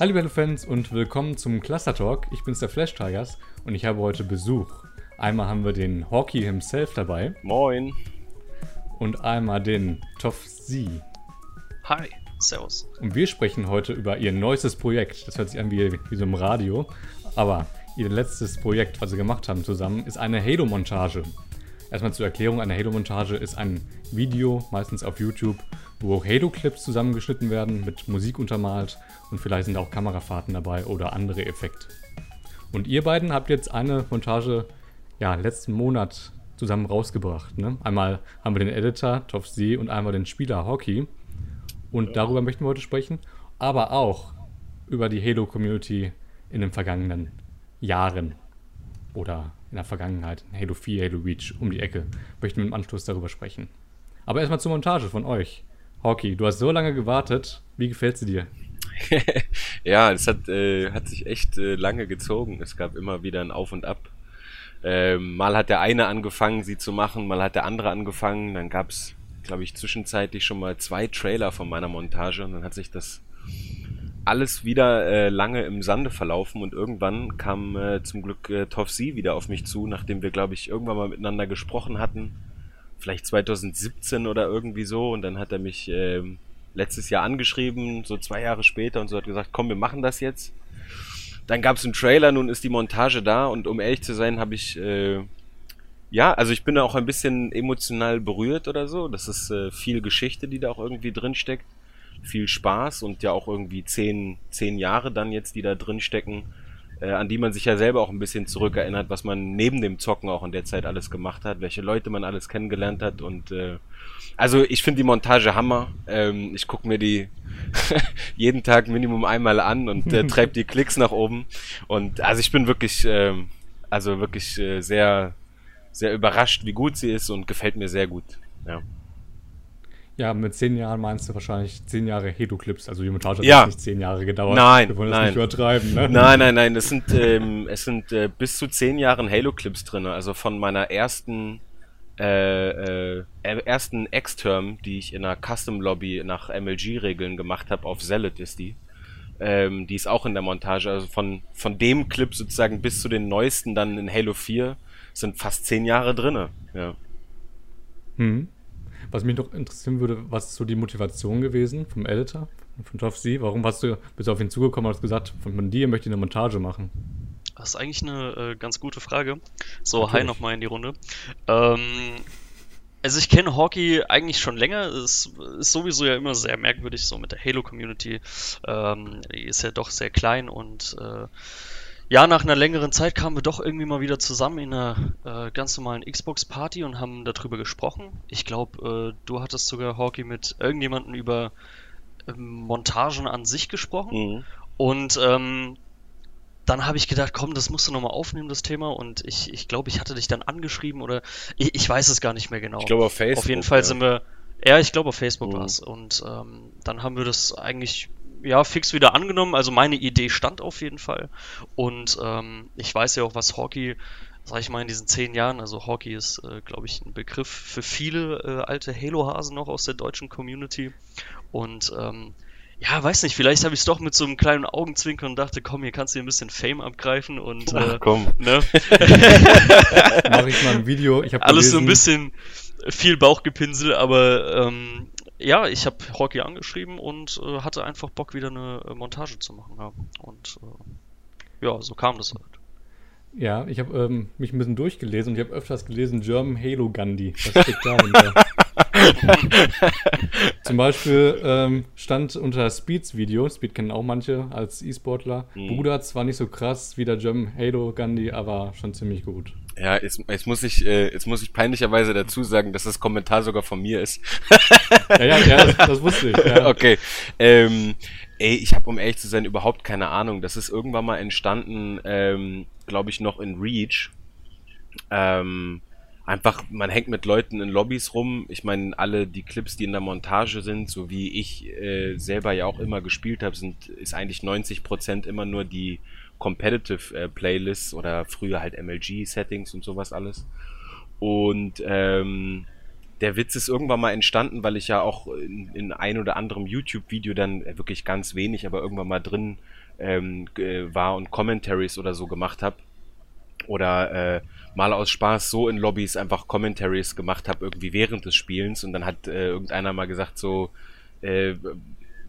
Hallo Halo-Fans und willkommen zum Cluster Talk. Ich bin's der Flash Tigers und ich habe heute Besuch. Einmal haben wir den Hawkey himself dabei Moin. und einmal den Toff Z. Hi, servus. Und wir sprechen heute über ihr neuestes Projekt. Das hört sich an wie, wie so im Radio. Aber ihr letztes Projekt, was sie gemacht haben zusammen, ist eine Halo-Montage. Erstmal zur Erklärung, eine Halo-Montage ist ein Video, meistens auf YouTube, wo Halo-Clips zusammengeschnitten werden, mit Musik untermalt und vielleicht sind auch Kamerafahrten dabei oder andere Effekte. Und ihr beiden habt jetzt eine Montage, ja, letzten Monat zusammen rausgebracht. Ne? Einmal haben wir den Editor, Toff Z, und einmal den Spieler Hockey. Und darüber möchten wir heute sprechen, aber auch über die Halo-Community in den vergangenen Jahren oder in der Vergangenheit, Halo 4, Halo Reach, um die Ecke. Möchten wir im Anschluss darüber sprechen. Aber erstmal zur Montage von euch. Hockey, du hast so lange gewartet. Wie gefällt sie dir? ja, es hat, äh, hat sich echt äh, lange gezogen. Es gab immer wieder ein Auf und Ab. Ähm, mal hat der eine angefangen, sie zu machen, mal hat der andere angefangen. Dann gab es, glaube ich, zwischenzeitlich schon mal zwei Trailer von meiner Montage und dann hat sich das alles wieder äh, lange im Sande verlaufen und irgendwann kam äh, zum Glück äh, Tofsi wieder auf mich zu, nachdem wir, glaube ich, irgendwann mal miteinander gesprochen hatten. Vielleicht 2017 oder irgendwie so. Und dann hat er mich äh, letztes Jahr angeschrieben, so zwei Jahre später, und so hat gesagt, komm, wir machen das jetzt. Dann gab es einen Trailer, nun ist die Montage da und um ehrlich zu sein, habe ich äh, ja, also ich bin da auch ein bisschen emotional berührt oder so. Das ist äh, viel Geschichte, die da auch irgendwie drin steckt viel Spaß und ja auch irgendwie zehn, zehn Jahre dann jetzt, die da drin stecken, äh, an die man sich ja selber auch ein bisschen zurückerinnert, was man neben dem Zocken auch in der Zeit alles gemacht hat, welche Leute man alles kennengelernt hat und äh, also ich finde die Montage Hammer. Ähm, ich gucke mir die jeden Tag Minimum einmal an und äh, treibe die Klicks nach oben und also ich bin wirklich, äh, also wirklich äh, sehr, sehr überrascht, wie gut sie ist und gefällt mir sehr gut. Ja. Ja, mit zehn Jahren meinst du wahrscheinlich zehn Jahre Hedo-Clips. Also die Montage hat Ja. nicht zehn Jahre gedauert. Nein, Wir wollen das nein. nicht übertreiben, ne? Nein, nein, nein, es sind, ähm, es sind äh, bis zu zehn Jahren Halo-Clips drin. Also von meiner ersten, äh, äh, ersten X-Term, die ich in einer Custom-Lobby nach MLG-Regeln gemacht habe, auf Zealot ist die. Ähm, die ist auch in der Montage. Also von, von dem Clip sozusagen bis zu den neuesten dann in Halo 4 sind fast zehn Jahre drinne. Ja. Hm. Was mich noch interessieren würde, was ist so die Motivation gewesen vom Editor, von Toff Z? Warum hast du, bist du auf ihn zugekommen und hast gesagt, von, von dir möchte ich eine Montage machen? Das ist eigentlich eine äh, ganz gute Frage. So, hi Natürlich. nochmal in die Runde. Ähm, also ich kenne Hockey eigentlich schon länger. Es ist sowieso ja immer sehr merkwürdig so mit der Halo-Community. Ähm, die ist ja doch sehr klein und äh, ja, nach einer längeren Zeit kamen wir doch irgendwie mal wieder zusammen in einer äh, ganz normalen Xbox-Party und haben darüber gesprochen. Ich glaube, äh, du hattest sogar Hockey mit irgendjemandem über ähm, Montagen an sich gesprochen. Mhm. Und ähm, dann habe ich gedacht, komm, das musst du nochmal aufnehmen, das Thema. Und ich, ich glaube, ich hatte dich dann angeschrieben oder ich, ich weiß es gar nicht mehr genau. Ich glaube auf Facebook. Auf jeden Fall ja. sind wir, ja, ich glaube auf Facebook Mhm. war es. Und ähm, dann haben wir das eigentlich ja fix wieder angenommen. Also meine Idee stand auf jeden Fall. Und ähm, ich weiß ja auch, was Hockey, sag ich mal, in diesen zehn Jahren, also Hockey ist, äh, glaube ich, ein Begriff für viele äh, alte Halo-Hasen noch aus der deutschen Community. Und ähm, ja, weiß nicht, vielleicht habe ich es doch mit so einem kleinen Augenzwinkern und dachte, komm, hier kannst du dir ein bisschen Fame abgreifen und Ach, äh, komm. ne? Mache ich mal ein Video. Ich habe alles so ein gelesen- bisschen viel Bauchgepinsel, aber ähm, ja, ich habe Hockey angeschrieben und äh, hatte einfach Bock, wieder eine äh, Montage zu machen. Ja. Und äh, ja, so kam das halt. Ja, ich habe ähm, mich ein bisschen durchgelesen und ich habe öfters gelesen German Halo Gandhi. Was steckt dahinter? Zum Beispiel ähm, stand unter Speeds Video, Speed kennen auch manche als E-Sportler, Mhm. Bruder zwar nicht so krass wie der German Halo Gandhi, aber schon ziemlich gut. Ja, jetzt, jetzt muss ich, äh, jetzt muss ich peinlicherweise dazu sagen, dass das Kommentar sogar von mir ist. Ja, ja, ja das, das wusste ich. Ja. Okay. Ähm, ey, ich habe, um ehrlich zu sein, überhaupt keine Ahnung. Das ist irgendwann mal entstanden, ähm, glaube ich, noch in Reach. Ähm, einfach, man hängt mit Leuten in Lobbys rum. Ich meine, alle die Clips, die in der Montage sind, so wie ich äh, selber ja auch immer gespielt habe, sind ist eigentlich 90% immer nur die Competitive äh, Playlists oder früher halt MLG Settings und sowas alles. Und ähm, der Witz ist irgendwann mal entstanden, weil ich ja auch in, in ein oder anderem YouTube-Video dann äh, wirklich ganz wenig, aber irgendwann mal drin ähm, war und Commentaries oder so gemacht habe. Oder äh, mal aus Spaß so in Lobbys einfach Commentaries gemacht habe, irgendwie während des Spielens. Und dann hat äh, irgendeiner mal gesagt, so, äh,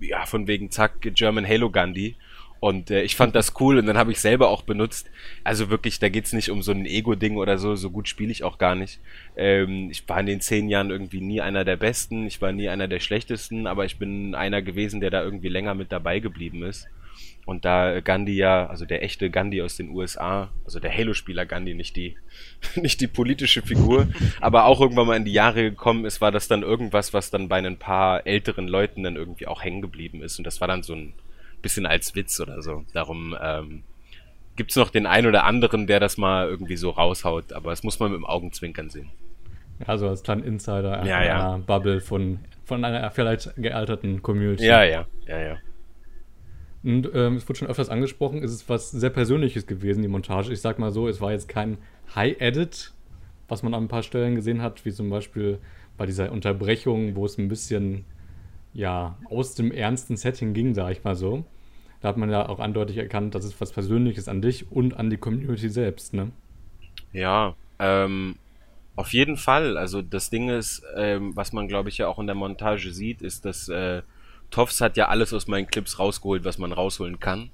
ja, von wegen zack, German Halo Gandhi. Und äh, ich fand das cool und dann habe ich selber auch benutzt. Also wirklich, da geht's nicht um so ein Ego-Ding oder so, so gut spiele ich auch gar nicht. Ähm, ich war in den zehn Jahren irgendwie nie einer der Besten, ich war nie einer der schlechtesten, aber ich bin einer gewesen, der da irgendwie länger mit dabei geblieben ist. Und da Gandhi ja, also der echte Gandhi aus den USA, also der Halo-Spieler Gandhi, nicht die, nicht die politische Figur, aber auch irgendwann mal in die Jahre gekommen ist, war das dann irgendwas, was dann bei ein paar älteren Leuten dann irgendwie auch hängen geblieben ist. Und das war dann so ein bisschen als Witz oder so. Darum ähm, gibt es noch den einen oder anderen, der das mal irgendwie so raushaut, aber das muss man mit dem Augenzwinkern sehen. Also als kleinen Insider ja, einer ja. Bubble von, von einer vielleicht gealterten Community. Ja, ja, ja, ja. Und ähm, es wurde schon öfters angesprochen, es ist was sehr Persönliches gewesen, die Montage. Ich sag mal so, es war jetzt kein High-Edit, was man an ein paar Stellen gesehen hat, wie zum Beispiel bei dieser Unterbrechung, wo es ein bisschen ja, aus dem ernsten Setting ging, sag ich mal so. Da hat man ja auch eindeutig erkannt, dass es was Persönliches an dich und an die Community selbst, ne? Ja, ähm, auf jeden Fall. Also das Ding ist, ähm, was man glaube ich ja auch in der Montage sieht, ist, dass äh, Toffs hat ja alles aus meinen Clips rausgeholt, was man rausholen kann.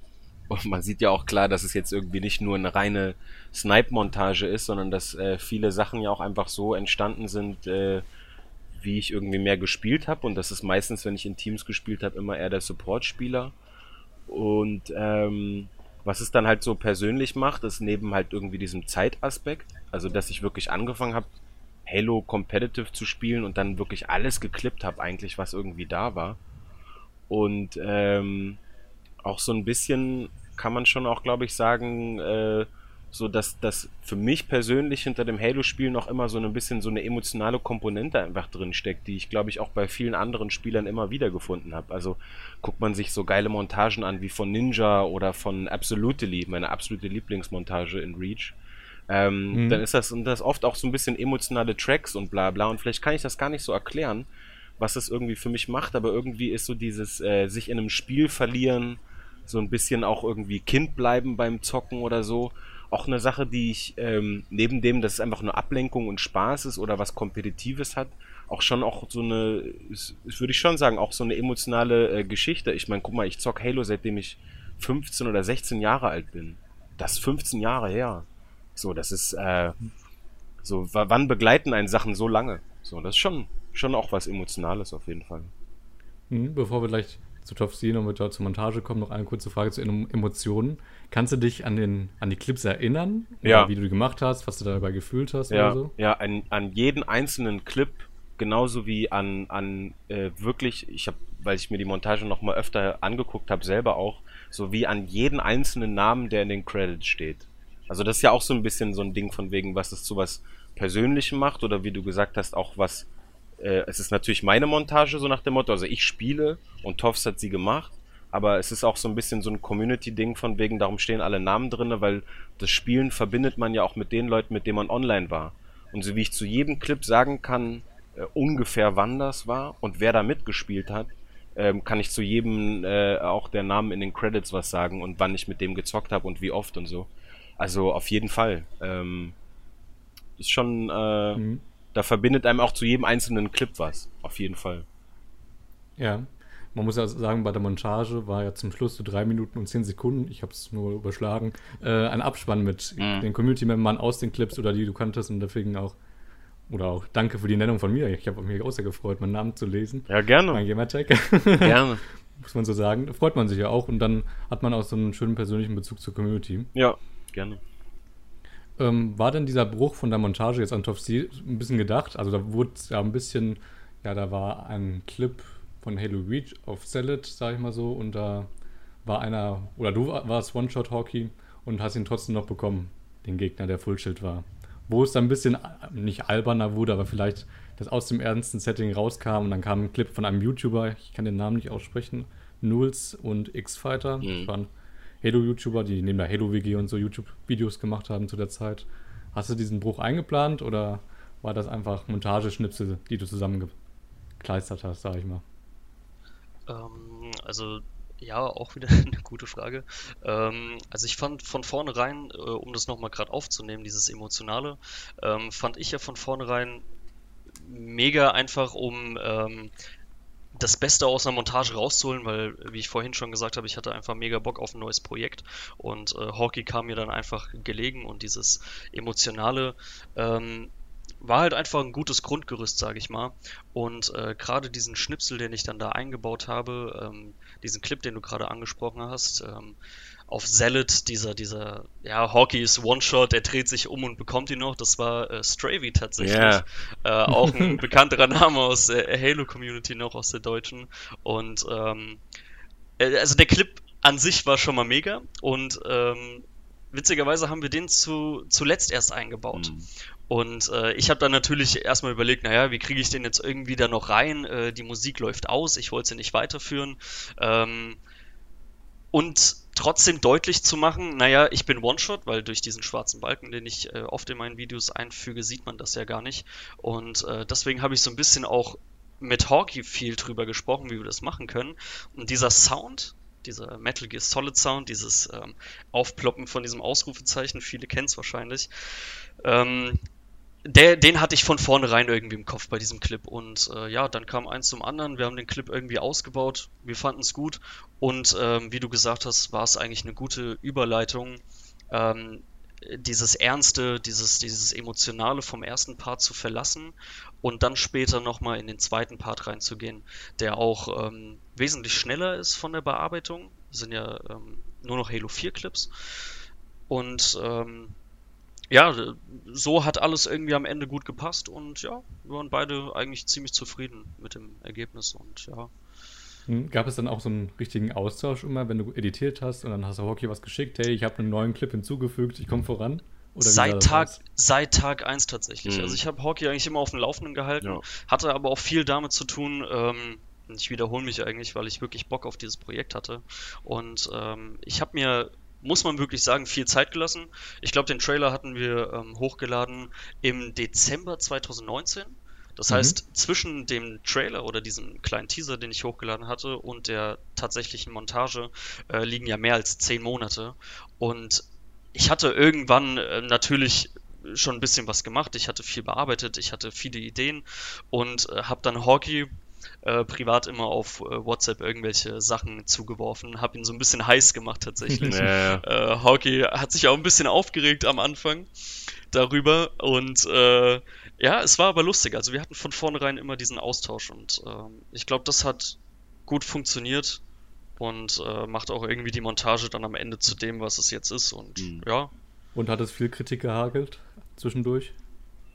Und man sieht ja auch klar, dass es jetzt irgendwie nicht nur eine reine Snipe-Montage ist, sondern dass äh, viele Sachen ja auch einfach so entstanden sind, äh, wie ich irgendwie mehr gespielt habe. Und das ist meistens, wenn ich in Teams gespielt habe, immer eher der Support-Spieler. Und ähm, was es dann halt so persönlich macht, ist neben halt irgendwie diesem Zeitaspekt, also dass ich wirklich angefangen habe, Halo Competitive zu spielen und dann wirklich alles geklippt habe, eigentlich, was irgendwie da war. Und ähm, auch so ein bisschen kann man schon auch, glaube ich, sagen, äh, so dass das für mich persönlich hinter dem Halo-Spiel noch immer so ein bisschen so eine emotionale Komponente einfach drin steckt, die ich glaube ich auch bei vielen anderen Spielern immer wieder gefunden habe. Also guckt man sich so geile Montagen an wie von Ninja oder von Absolutely, meine absolute Lieblingsmontage in Reach. Ähm, mhm. Dann ist das, und das oft auch so ein bisschen emotionale Tracks und bla bla. Und vielleicht kann ich das gar nicht so erklären, was das irgendwie für mich macht, aber irgendwie ist so dieses äh, sich in einem Spiel verlieren, so ein bisschen auch irgendwie Kind bleiben beim Zocken oder so. Auch eine Sache, die ich ähm, neben dem, dass es einfach nur Ablenkung und Spaß ist oder was Kompetitives hat, auch schon auch so eine, würde ich schon sagen, auch so eine emotionale äh, Geschichte. Ich meine, guck mal, ich zock Halo, seitdem ich 15 oder 16 Jahre alt bin. Das ist 15 Jahre her. So, das ist, äh, so, wann begleiten einen Sachen so lange? So, das ist schon, schon auch was Emotionales auf jeden Fall. Mhm, bevor wir gleich zu Top C und zur Montage kommen, noch eine kurze Frage zu Emotionen. Kannst du dich an, den, an die Clips erinnern? Ja. Wie du die gemacht hast, was du dabei gefühlt hast ja, oder so? Ja, an, an jeden einzelnen Clip, genauso wie an, an äh, wirklich, ich habe, weil ich mir die Montage noch mal öfter angeguckt habe, selber auch, so wie an jeden einzelnen Namen, der in den Credits steht. Also das ist ja auch so ein bisschen so ein Ding von wegen, was es zu was Persönlichem macht oder wie du gesagt hast, auch was äh, es ist natürlich meine Montage, so nach dem Motto, also ich spiele und Toffs hat sie gemacht, aber es ist auch so ein bisschen so ein Community-Ding von wegen, darum stehen alle Namen drin, weil das Spielen verbindet man ja auch mit den Leuten, mit denen man online war. Und so wie ich zu jedem Clip sagen kann, äh, ungefähr wann das war und wer da mitgespielt hat, ähm, kann ich zu jedem äh, auch der Namen in den Credits was sagen und wann ich mit dem gezockt habe und wie oft und so. Also auf jeden Fall. Ähm, ist schon äh, mhm da verbindet einem auch zu jedem einzelnen Clip was. Auf jeden Fall. Ja. Man muss ja sagen, bei der Montage war ja zum Schluss so drei Minuten und zehn Sekunden, ich habe es nur überschlagen, äh, ein Abspann mit mhm. den Community-Membern aus den Clips oder die du kanntest und deswegen auch, oder auch danke für die Nennung von mir. Ich habe mich auch sehr gefreut, meinen Namen zu lesen. Ja, gerne. Mein Gamertag. Gerne. muss man so sagen. Da freut man sich ja auch und dann hat man auch so einen schönen persönlichen Bezug zur Community. Ja, gerne. Ähm, war denn dieser Bruch von der Montage jetzt an Top C ein bisschen gedacht? Also da wurde ja ein bisschen, ja, da war ein Clip von Halo Reach auf Salad, sag ich mal so, und da war einer, oder du warst One-Shot-Hockey und hast ihn trotzdem noch bekommen, den Gegner, der Fullshield war. Wo es dann ein bisschen, nicht alberner wurde, aber vielleicht das aus dem ernsten Setting rauskam und dann kam ein Clip von einem YouTuber, ich kann den Namen nicht aussprechen, Nuls und X-Fighter. Mhm. Das waren Halo-YouTuber, die neben der Halo-WG und so YouTube-Videos gemacht haben zu der Zeit. Hast du diesen Bruch eingeplant oder war das einfach Montageschnipsel, die du zusammengekleistert hast, sag ich mal? Ähm, also ja, auch wieder eine gute Frage. Ähm, also ich fand von vornherein, äh, um das nochmal gerade aufzunehmen, dieses Emotionale, ähm, fand ich ja von vornherein mega einfach, um ähm, das Beste aus einer Montage rauszuholen, weil, wie ich vorhin schon gesagt habe, ich hatte einfach mega Bock auf ein neues Projekt und äh, Hockey kam mir dann einfach gelegen und dieses Emotionale ähm, war halt einfach ein gutes Grundgerüst, sage ich mal. Und äh, gerade diesen Schnipsel, den ich dann da eingebaut habe, ähm, diesen Clip, den du gerade angesprochen hast, ähm, auf Salad, dieser, dieser, ja, Hockey ist One-Shot, er dreht sich um und bekommt ihn noch. Das war äh, Stravy tatsächlich. Yeah. Äh, auch ein bekannterer Name aus der Halo-Community noch, aus der deutschen. Und ähm, äh, also der Clip an sich war schon mal mega und ähm, witzigerweise haben wir den zu, zuletzt erst eingebaut. Mhm. Und äh, ich habe dann natürlich erstmal überlegt, naja, wie kriege ich den jetzt irgendwie da noch rein? Äh, die Musik läuft aus, ich wollte sie nicht weiterführen. Ähm, und trotzdem deutlich zu machen, naja, ich bin One-Shot, weil durch diesen schwarzen Balken, den ich äh, oft in meinen Videos einfüge, sieht man das ja gar nicht. Und äh, deswegen habe ich so ein bisschen auch mit Hawkey viel drüber gesprochen, wie wir das machen können. Und dieser Sound, dieser Metal Gear Solid Sound, dieses ähm, Aufploppen von diesem Ausrufezeichen, viele kennen es wahrscheinlich, ähm, der, den hatte ich von vornherein irgendwie im Kopf bei diesem Clip. Und äh, ja, dann kam eins zum anderen. Wir haben den Clip irgendwie ausgebaut. Wir fanden es gut. Und ähm, wie du gesagt hast, war es eigentlich eine gute Überleitung, ähm, dieses Ernste, dieses, dieses Emotionale vom ersten Part zu verlassen und dann später nochmal in den zweiten Part reinzugehen, der auch ähm, wesentlich schneller ist von der Bearbeitung. Das sind ja ähm, nur noch Halo 4 Clips. Und ähm, ja, so hat alles irgendwie am Ende gut gepasst und ja, wir waren beide eigentlich ziemlich zufrieden mit dem Ergebnis und ja. Hm, gab es dann auch so einen richtigen Austausch immer, wenn du editiert hast und dann hast du Hockey was geschickt, hey, ich habe einen neuen Clip hinzugefügt, ich komme voran? seit Tag, seit Tag 1 tatsächlich. Mhm. Also ich habe Hockey eigentlich immer auf dem Laufenden gehalten, ja. hatte aber auch viel damit zu tun, ähm, ich wiederhole mich eigentlich, weil ich wirklich Bock auf dieses Projekt hatte. Und ähm, ich habe mir muss man wirklich sagen, viel Zeit gelassen. Ich glaube, den Trailer hatten wir ähm, hochgeladen im Dezember 2019. Das mhm. heißt, zwischen dem Trailer oder diesem kleinen Teaser, den ich hochgeladen hatte, und der tatsächlichen Montage äh, liegen ja mehr als zehn Monate. Und ich hatte irgendwann äh, natürlich schon ein bisschen was gemacht. Ich hatte viel bearbeitet, ich hatte viele Ideen und äh, habe dann Hawkey äh, privat immer auf äh, WhatsApp irgendwelche Sachen zugeworfen, habe ihn so ein bisschen heiß gemacht tatsächlich. Ja. Äh, Hawkey hat sich auch ein bisschen aufgeregt am Anfang darüber und äh, ja, es war aber lustig. Also wir hatten von vornherein immer diesen Austausch und ähm, ich glaube, das hat gut funktioniert und äh, macht auch irgendwie die Montage dann am Ende zu dem, was es jetzt ist und mhm. ja. Und hat es viel Kritik gehagelt zwischendurch?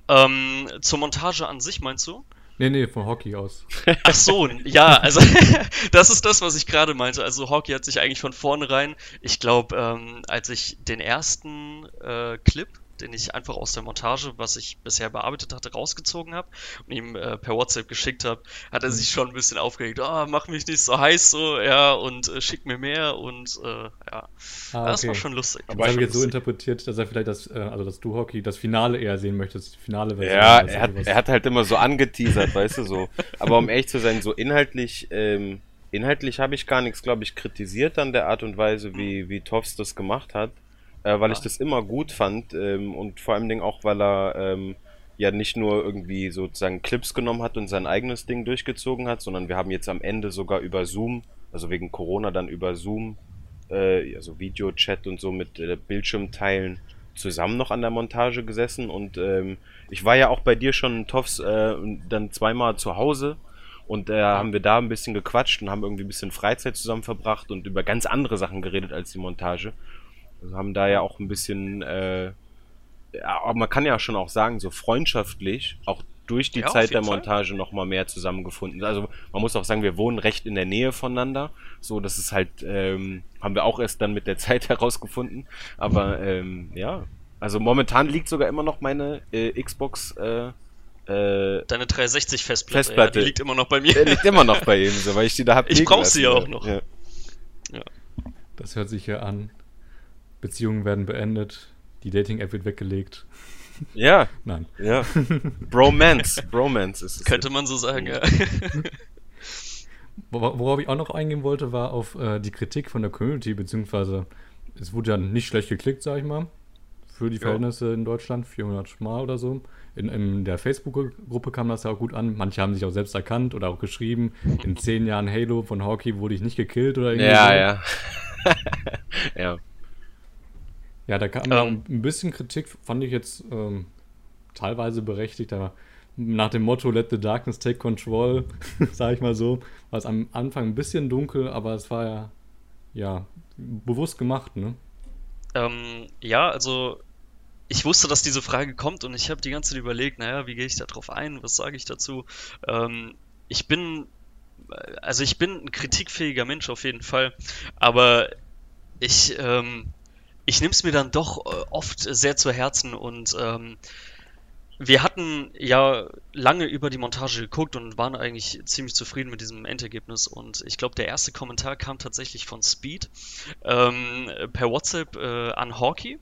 Ähm, zur Montage an sich meinst du? Nee, nee, von Hockey aus. Ach so, ja, also das ist das, was ich gerade meinte. Also Hockey hat sich eigentlich von vornherein, ich glaube, ähm, als ich den ersten äh, Clip den ich einfach aus der Montage, was ich bisher bearbeitet hatte, rausgezogen habe und ihm äh, per WhatsApp geschickt habe, hat er sich schon ein bisschen aufgeregt. Oh, mach mich nicht so heiß so, ja, und äh, schick mir mehr und äh, ja. Ah, okay. Das war schon lustig. Aber ich habe jetzt so interpretiert, dass er vielleicht das, äh, also das Du-Hockey, das Finale eher sehen möchte, das finale Version. Ja, er hat, er hat halt immer so angeteasert, weißt du, so. Aber um ehrlich zu sein, so inhaltlich, ähm, inhaltlich habe ich gar nichts, glaube ich, kritisiert an der Art und Weise, wie, wie Toffs das gemacht hat äh, weil ja. ich das immer gut fand ähm, und vor allem Dingen auch, weil er ähm, ja nicht nur irgendwie sozusagen Clips genommen hat und sein eigenes Ding durchgezogen hat, sondern wir haben jetzt am Ende sogar über Zoom, also wegen Corona dann über Zoom, äh, also Videochat und so mit äh, Bildschirmteilen zusammen noch an der Montage gesessen und ähm, ich war ja auch bei dir schon Toffs äh, dann zweimal zu Hause und äh, haben wir da ein bisschen gequatscht und haben irgendwie ein bisschen Freizeit zusammen verbracht und über ganz andere Sachen geredet als die Montage. Also haben da ja auch ein bisschen, äh, ja, aber man kann ja schon auch sagen, so freundschaftlich, auch durch die ja, Zeit der Montage nochmal mehr zusammengefunden. Also man muss auch sagen, wir wohnen recht in der Nähe voneinander. So, das ist halt, ähm, haben wir auch erst dann mit der Zeit herausgefunden. Aber ähm, ja, also momentan liegt sogar immer noch meine äh, Xbox. Äh, äh, Deine 360 Festplatte, Festplatte. Ja, die liegt immer noch bei mir. Die liegt immer noch bei ihm, so, weil ich die da habe. Ich brauche sie ja auch noch. Ja. ja. Das hört sich ja an Beziehungen werden beendet, die Dating-App wird weggelegt. Ja. Nein. Ja. Bromance. Bromance ist es. Könnte man so sagen, ja. Worauf ich auch noch eingehen wollte, war auf äh, die Kritik von der Community, beziehungsweise es wurde ja nicht schlecht geklickt, sag ich mal, für die Ja. Verhältnisse in Deutschland, 400 Mal oder so. In, in der Facebook-Gruppe kam das ja auch gut an. Manche haben sich auch selbst erkannt oder auch geschrieben, in zehn Jahren Halo von Hawkey wurde ich nicht gekillt oder irgendwie so. Ja, ja. Ja. Da kam Ähm. ein bisschen Kritik, fand ich jetzt ähm, teilweise berechtigt, aber nach dem Motto Let the Darkness take control, sag ich mal so, war es am Anfang ein bisschen dunkel, aber es war ja, ja bewusst gemacht, ne? Ähm, ja, also ich wusste, dass diese Frage kommt und ich habe die ganze Zeit überlegt, naja, wie gehe ich da drauf ein, was sage ich dazu? Ähm, ich bin, also ich bin ein kritikfähiger Mensch auf jeden Fall, aber ich, ähm, ich nehme es mir dann doch äh, oft sehr zu Herzen und ähm, wir hatten ja lange über die Montage geguckt und waren eigentlich ziemlich zufrieden mit diesem Endergebnis. Und ich glaube, der erste Kommentar kam tatsächlich von Speed ähm, per WhatsApp äh, an Hawkey.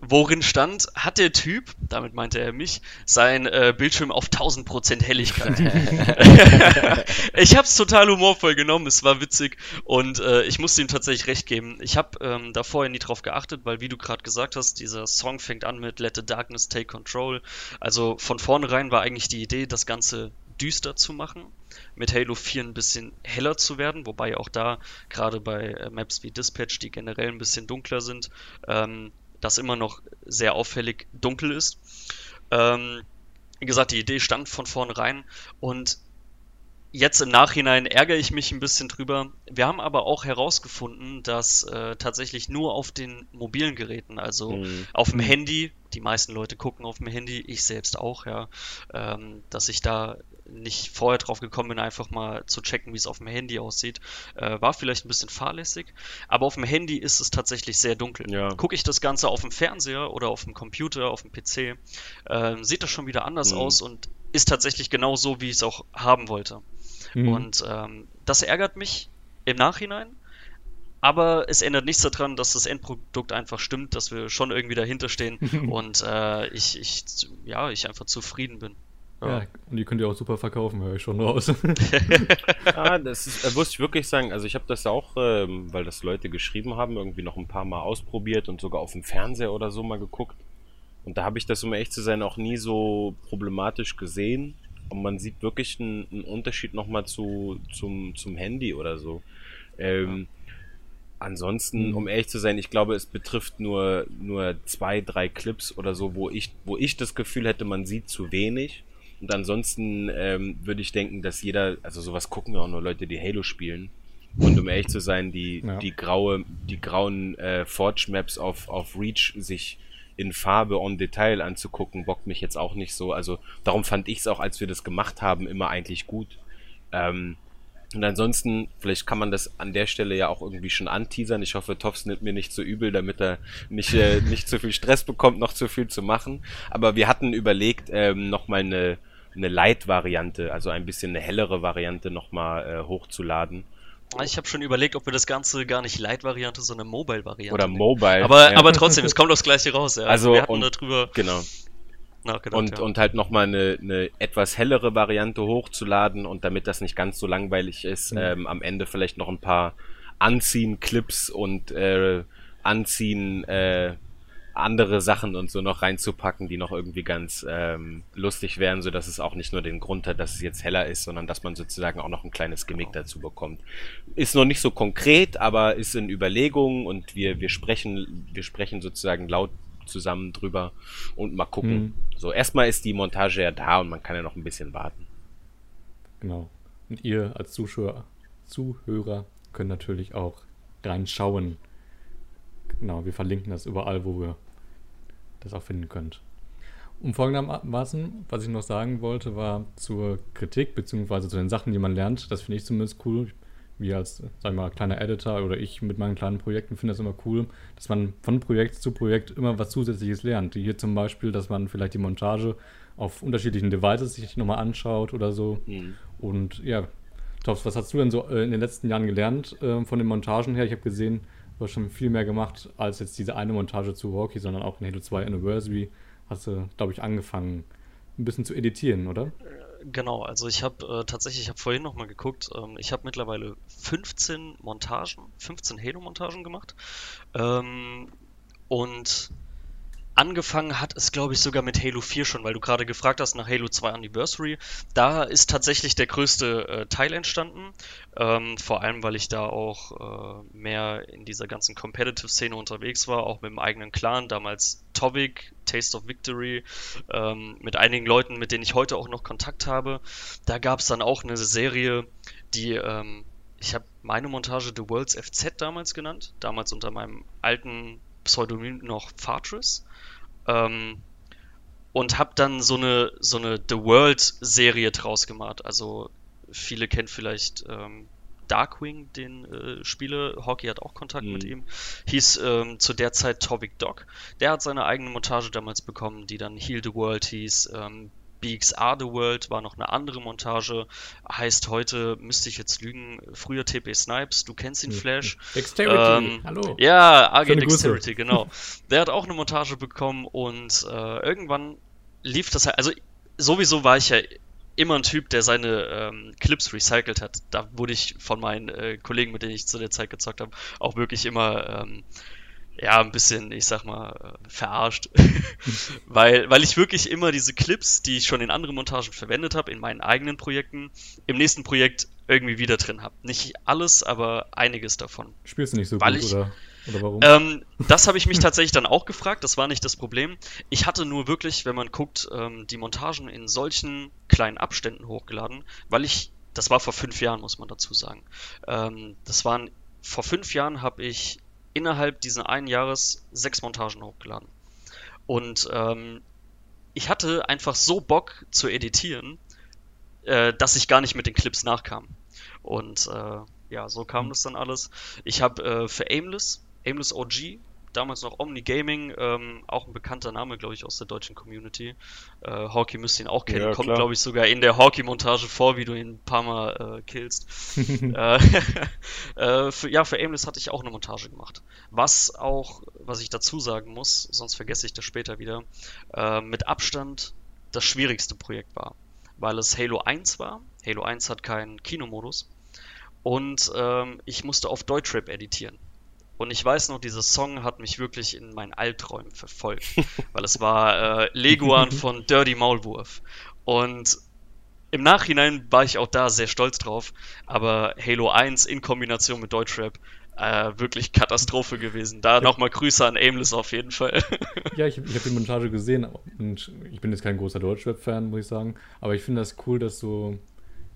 Worin stand, hat der Typ, damit meinte er mich, sein äh, Bildschirm auf 1000% Helligkeit. ich habe es total humorvoll genommen, es war witzig und äh, ich musste ihm tatsächlich recht geben. Ich habe ähm, da vorher nie drauf geachtet, weil wie du gerade gesagt hast, dieser Song fängt an mit Let the Darkness Take Control. Also von vornherein war eigentlich die Idee, das Ganze düster zu machen, mit Halo 4 ein bisschen heller zu werden, wobei auch da gerade bei äh, Maps wie Dispatch, die generell ein bisschen dunkler sind, ähm, das immer noch sehr auffällig dunkel ist. Ähm, wie gesagt, die Idee stand von vornherein und jetzt im Nachhinein ärgere ich mich ein bisschen drüber. Wir haben aber auch herausgefunden, dass äh, tatsächlich nur auf den mobilen Geräten, also Mhm. auf dem Handy, die meisten Leute gucken auf dem Handy, ich selbst auch, ja, ähm, dass ich da nicht vorher drauf gekommen bin, einfach mal zu checken, wie es auf dem Handy aussieht. Äh, war vielleicht ein bisschen fahrlässig, aber auf dem Handy ist es tatsächlich sehr dunkel. Ja. Gucke ich das Ganze auf dem Fernseher oder auf dem Computer, auf dem PC, ähm, sieht das schon wieder anders Mhm. aus und ist tatsächlich genau so, wie ich es auch haben wollte. Mhm. Und ähm, das ärgert mich im Nachhinein. Aber es ändert nichts daran, dass das Endprodukt einfach stimmt, dass wir schon irgendwie dahinter stehen und äh, ich, ich, ja, ich einfach zufrieden bin. Ja, und die könnt ihr auch super verkaufen, höre ich schon raus. Ah, das ist, äh, muss ich wirklich sagen. Also ich habe das auch, ähm, weil das Leute geschrieben haben, irgendwie noch ein paar Mal ausprobiert und sogar auf dem Fernseher oder so mal geguckt. Und da habe ich das, um ehrlich zu sein, auch nie so problematisch gesehen. Und man sieht wirklich einen, einen Unterschied nochmal zu, zum, zum Handy oder so. Ähm, Ansonsten, Mhm. um ehrlich zu sein, ich glaube, es betrifft nur, nur zwei, drei Clips oder so, wo ich, wo ich das Gefühl hätte, man sieht zu wenig. Und ansonsten ähm, würde ich denken, dass jeder, also sowas gucken ja auch nur Leute, die Halo spielen. Und um ehrlich zu sein, die, Ja. die graue, die grauen äh, Forge-Maps auf, auf Reach sich in Farbe on Detail anzugucken, bockt mich jetzt auch nicht so. Also darum fand ich es auch, als wir das gemacht haben, immer eigentlich gut. Ähm, und ansonsten, vielleicht kann man das an der Stelle ja auch irgendwie schon anteasern. Ich hoffe, Toffs nimmt mir nicht so übel, damit er nicht, äh, nicht zu viel Stress bekommt, noch zu viel zu machen. Aber wir hatten überlegt, ähm, nochmal eine, eine Light-Variante, also ein bisschen eine hellere Variante nochmal äh, hochzuladen. Ich habe schon überlegt, ob wir das Ganze gar nicht Light-Variante, sondern Mobile-Variante Oder nennen. Mobile. Aber, ja. aber trotzdem, es kommt aufs Gleiche raus. Ja. Also, wir hatten und- darüber Genau. nachgedacht. Und, ja. und halt nochmal eine, eine etwas hellere Variante hochzuladen und damit das nicht ganz so langweilig ist, Mhm. ähm, am Ende vielleicht noch ein paar Anziehen-Clips und äh, Anziehen äh, andere Sachen und so noch reinzupacken, die noch irgendwie ganz ähm, lustig wären, so dass es auch nicht nur den Grund hat, dass es jetzt heller ist, sondern dass man sozusagen auch noch ein kleines Gimmick dazu bekommt. Ist noch nicht so konkret, aber ist in Überlegungen und wir, wir sprechen, wir sprechen sozusagen laut zusammen drüber und mal gucken. Mhm. So, erstmal ist die Montage ja da und man kann ja noch ein bisschen warten. Genau. Und ihr als Zuschauer, Zuhörer könnt natürlich auch reinschauen. Genau, wir verlinken das überall, wo wir das auch finden könnt. Um folgendermaßen, was ich noch sagen wollte, war zur Kritik, beziehungsweise zu den Sachen, die man lernt. Das finde ich zumindest cool. Wir als, sagen wir mal, kleiner Editor oder ich mit meinen kleinen Projekten finde das immer cool, dass man von Projekt zu Projekt immer was Zusätzliches lernt. Hier zum Beispiel, dass man vielleicht die Montage auf unterschiedlichen Devices sich nochmal anschaut oder so. Mhm. Und ja, Tops, was hast du denn so äh, in den letzten Jahren gelernt äh, von den Montagen her? Ich habe gesehen, du schon viel mehr gemacht als jetzt diese eine Montage zu Rocky, sondern auch in Halo 2 Anniversary hast du, glaube ich, angefangen, ein bisschen zu editieren, oder? Genau, also ich habe äh, tatsächlich, ich habe vorhin nochmal geguckt, ähm, ich habe mittlerweile 15 Montagen, 15 Halo-Montagen gemacht. Ähm, und angefangen hat es, glaube ich, sogar mit Halo 4 schon, weil du gerade gefragt hast nach Halo 2 Anniversary. Da ist tatsächlich der größte äh, Teil entstanden. Ähm, vor allem, weil ich da auch äh, mehr in dieser ganzen Competitive-Szene unterwegs war, auch mit dem eigenen Clan, damals Tovik, Taste of Victory, ähm, mit einigen Leuten, mit denen ich heute auch noch Kontakt habe. Da gab es dann auch eine Serie, die ähm, ich habe meine Montage The World's FZ damals genannt, damals unter meinem alten Pseudonym noch Fortress. Ähm, und habe dann so eine, so eine The World-Serie draus gemacht. Also viele kennen vielleicht ähm, Darkwing, den äh, Spieler. Hockey hat auch Kontakt mhm. mit ihm. Hieß ähm, zu der Zeit Tovik Dog. Der hat seine eigene Montage damals bekommen, die dann Heal the World hieß. Ähm, Are the World war noch eine andere Montage. Heißt heute, müsste ich jetzt lügen, früher TP Snipes, du kennst ihn, Flash. Dexterity, ähm, hallo. Ja, AG Dexterity, genau. Der hat auch eine Montage bekommen und äh, irgendwann lief das halt, also sowieso war ich ja immer ein Typ, der seine ähm, Clips recycelt hat. Da wurde ich von meinen äh, Kollegen, mit denen ich zu der Zeit gezockt habe, auch wirklich immer ähm, ja, ein bisschen, ich sag mal, äh, verarscht. weil, weil ich wirklich immer diese Clips, die ich schon in anderen Montagen verwendet habe, in meinen eigenen Projekten, im nächsten Projekt irgendwie wieder drin habe. Nicht alles, aber einiges davon. Spielst du nicht so weil gut, ich, oder, oder warum? Ähm, das habe ich mich tatsächlich dann auch gefragt, das war nicht das Problem. Ich hatte nur wirklich, wenn man guckt, ähm, die Montagen in solchen kleinen Abständen hochgeladen, weil ich, das war vor fünf Jahren, muss man dazu sagen. Ähm, das waren, vor fünf Jahren habe ich innerhalb dieses einen Jahres sechs Montagen hochgeladen. Und ähm, ich hatte einfach so Bock zu editieren, äh, dass ich gar nicht mit den Clips nachkam. Und äh, ja, so kam das dann alles. Ich habe äh, für Aimless, Aimless OG, damals noch Omni Gaming, ähm, auch ein bekannter Name, glaube ich, aus der deutschen Community. Äh, Hawkey müsste ihn auch kennen, ja, kommt, glaube ich, sogar in der Hawkey-Montage vor, wie du ihn ein paar Mal äh, killst. äh, äh, für, ja, für Aimless hatte ich auch eine Montage gemacht. Was auch, was ich dazu sagen muss, sonst vergesse ich das später wieder, äh, mit Abstand das schwierigste Projekt war. Weil es Halo 1 war. Halo 1 hat keinen Kinomodus. Und ähm, ich musste auf Deutschrap editieren. Und ich weiß noch, dieser Song hat mich wirklich in meinen Albträumen verfolgt, weil es war äh, Leguan von Dirty Maulwurf. Und im Nachhinein war ich auch da sehr stolz drauf, aber Halo 1 in Kombination mit Deutschrap äh, wirklich Katastrophe gewesen. Da ja. nochmal Grüße an Aimless auf jeden Fall. ja, ich, ich habe die Montage gesehen und ich bin jetzt kein großer Deutschrap-Fan, muss ich sagen, aber ich finde das cool, dass so,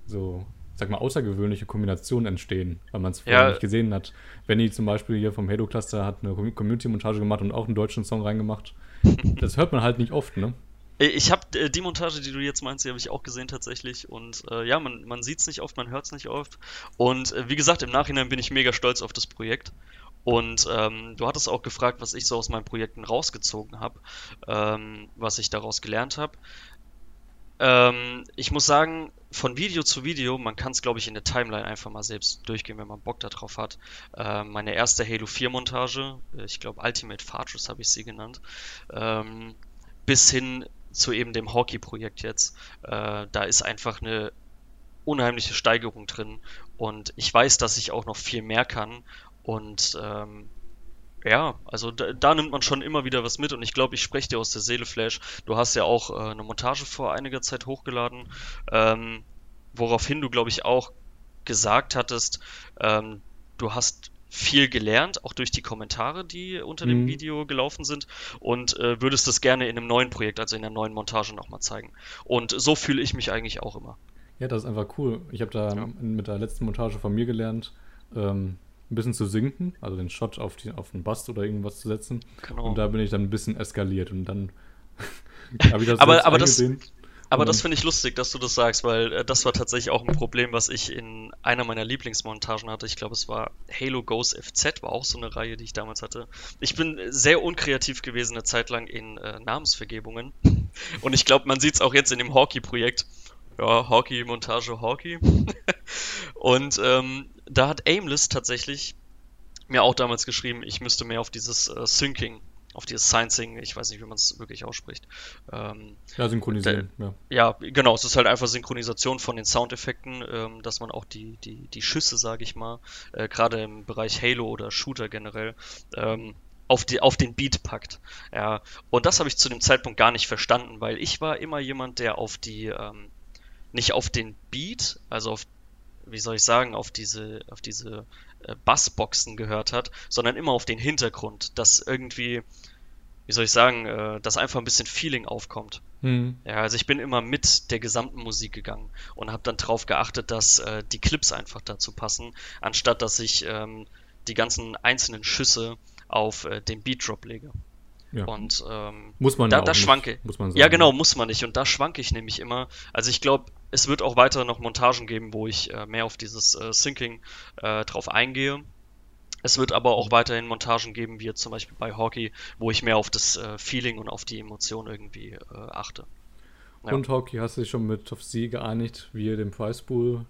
so sag mal, außergewöhnliche Kombinationen entstehen, weil man es vorher ja. nicht gesehen hat. Benny zum Beispiel hier vom Halo Cluster hat eine Community-Montage gemacht und auch einen deutschen Song reingemacht. das hört man halt nicht oft, ne? Ich habe äh, die Montage, die du jetzt meinst, die habe ich auch gesehen tatsächlich. Und äh, ja, man, man sieht es nicht oft, man hört es nicht oft. Und äh, wie gesagt, im Nachhinein bin ich mega stolz auf das Projekt. Und ähm, du hattest auch gefragt, was ich so aus meinen Projekten rausgezogen habe, ähm, was ich daraus gelernt habe. Ähm, ich muss sagen, von Video zu Video, man kann es, glaube ich, in der Timeline einfach mal selbst durchgehen, wenn man Bock darauf hat. Äh, meine erste Halo 4 Montage, äh, ich glaube Ultimate Fortress habe ich sie genannt, ähm, bis hin zu eben dem Hockey-Projekt jetzt. Äh, da ist einfach eine unheimliche Steigerung drin und ich weiß, dass ich auch noch viel mehr kann und ähm, ja, also da, da, nimmt man schon immer wieder was mit und ich glaube, ich spreche dir aus der Seele, Flash. Du hast ja auch äh, eine Montage vor einiger Zeit hochgeladen, ähm, woraufhin du, glaube ich, auch gesagt hattest, ähm, du hast viel gelernt, auch durch die Kommentare, die unter dem mhm. Video gelaufen sind und äh, würdest das gerne in einem neuen Projekt, also in der neuen Montage nochmal zeigen. Und so fühle ich mich eigentlich auch immer. Ja, das ist einfach cool. Ich habe da ja. mit der letzten Montage von mir gelernt, ähm, ein bisschen zu sinken, also den Shot auf, die, auf den Bast oder irgendwas zu setzen. Genau. Und da bin ich dann ein bisschen eskaliert und dann habe ich das aber, aber das, aber das finde ich lustig, dass du das sagst, weil äh, das war tatsächlich auch ein Problem, was ich in einer meiner Lieblingsmontagen hatte. Ich glaube, es war Halo Goes FZ, war auch so eine Reihe, die ich damals hatte. Ich bin sehr unkreativ gewesen eine Zeit lang in äh, Namensvergebungen. Und ich glaube, man sieht es auch jetzt in dem Hawkey-Projekt. Ja, Hawkey-Montage, Hawkey. Und ähm, da hat Aimless tatsächlich mir auch damals geschrieben, ich müsste mehr auf dieses äh, Syncing auf dieses Sciencing, ich weiß nicht, wie man es wirklich ausspricht. Ähm, ja, synchronisieren, der, ja. Ja, genau, es ist halt einfach Synchronisation von den Soundeffekten, ähm, dass man auch die, die, die Schüsse, sage ich mal, äh, gerade im Bereich Halo oder Shooter generell, ähm, auf, die, auf den Beat packt. Ja, und das habe ich zu dem Zeitpunkt gar nicht verstanden, weil ich war immer jemand, der auf die, ähm, nicht auf den Beat, also auf, wie soll ich sagen, auf diese, auf diese äh, Bassboxen gehört hat, sondern immer auf den Hintergrund, dass irgendwie, wie soll ich sagen, äh, dass einfach ein bisschen Feeling aufkommt. Mhm. Ja, also ich bin immer mit der gesamten Musik gegangen und habe dann darauf geachtet, dass äh, die Clips einfach dazu passen, anstatt dass ich ähm, die ganzen einzelnen Schüsse auf äh, den Beat Drop lege. Ja. Und ähm, muss man da, ja da schwanke. Muss man sagen. Ja, genau, muss man nicht. Und da schwanke ich nämlich immer. Also ich glaube, es wird auch weiter noch Montagen geben, wo ich äh, mehr auf dieses äh, Syncing äh, drauf eingehe. Es wird aber auch weiterhin Montagen geben, wie jetzt zum Beispiel bei Hockey, wo ich mehr auf das äh, Feeling und auf die Emotion irgendwie äh, achte. Ja. Und Hockey, hast du dich schon mit Top C geeinigt, wie ihr den Price Pool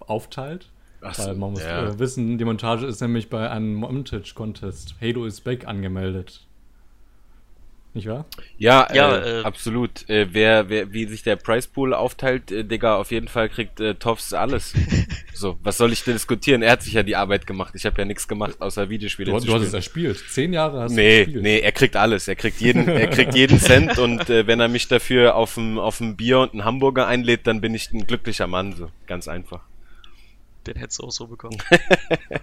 aufteilt? Ach so, Weil man muss ja. Äh, wissen, die Montage ist nämlich bei einem Montage Contest Halo is Back angemeldet. Nicht wahr? Ja, ja äh, äh, absolut. Äh, wer, wer, wie sich der Price Pool aufteilt, äh, Digga, auf jeden Fall kriegt äh, Toffs alles. so, was soll ich denn diskutieren? Er hat sich ja die Arbeit gemacht. Ich habe ja nichts gemacht, außer Videospiele du, zu du hast es erspielt. Zehn Jahre hast nee, du gespielt. Nee, er kriegt alles. Er kriegt jeden, er kriegt jeden Cent und äh, wenn er mich dafür auf ein, auf ein Bier und einen Hamburger einlädt, dann bin ich ein glücklicher Mann. So, ganz einfach den hättest du auch so bekommen.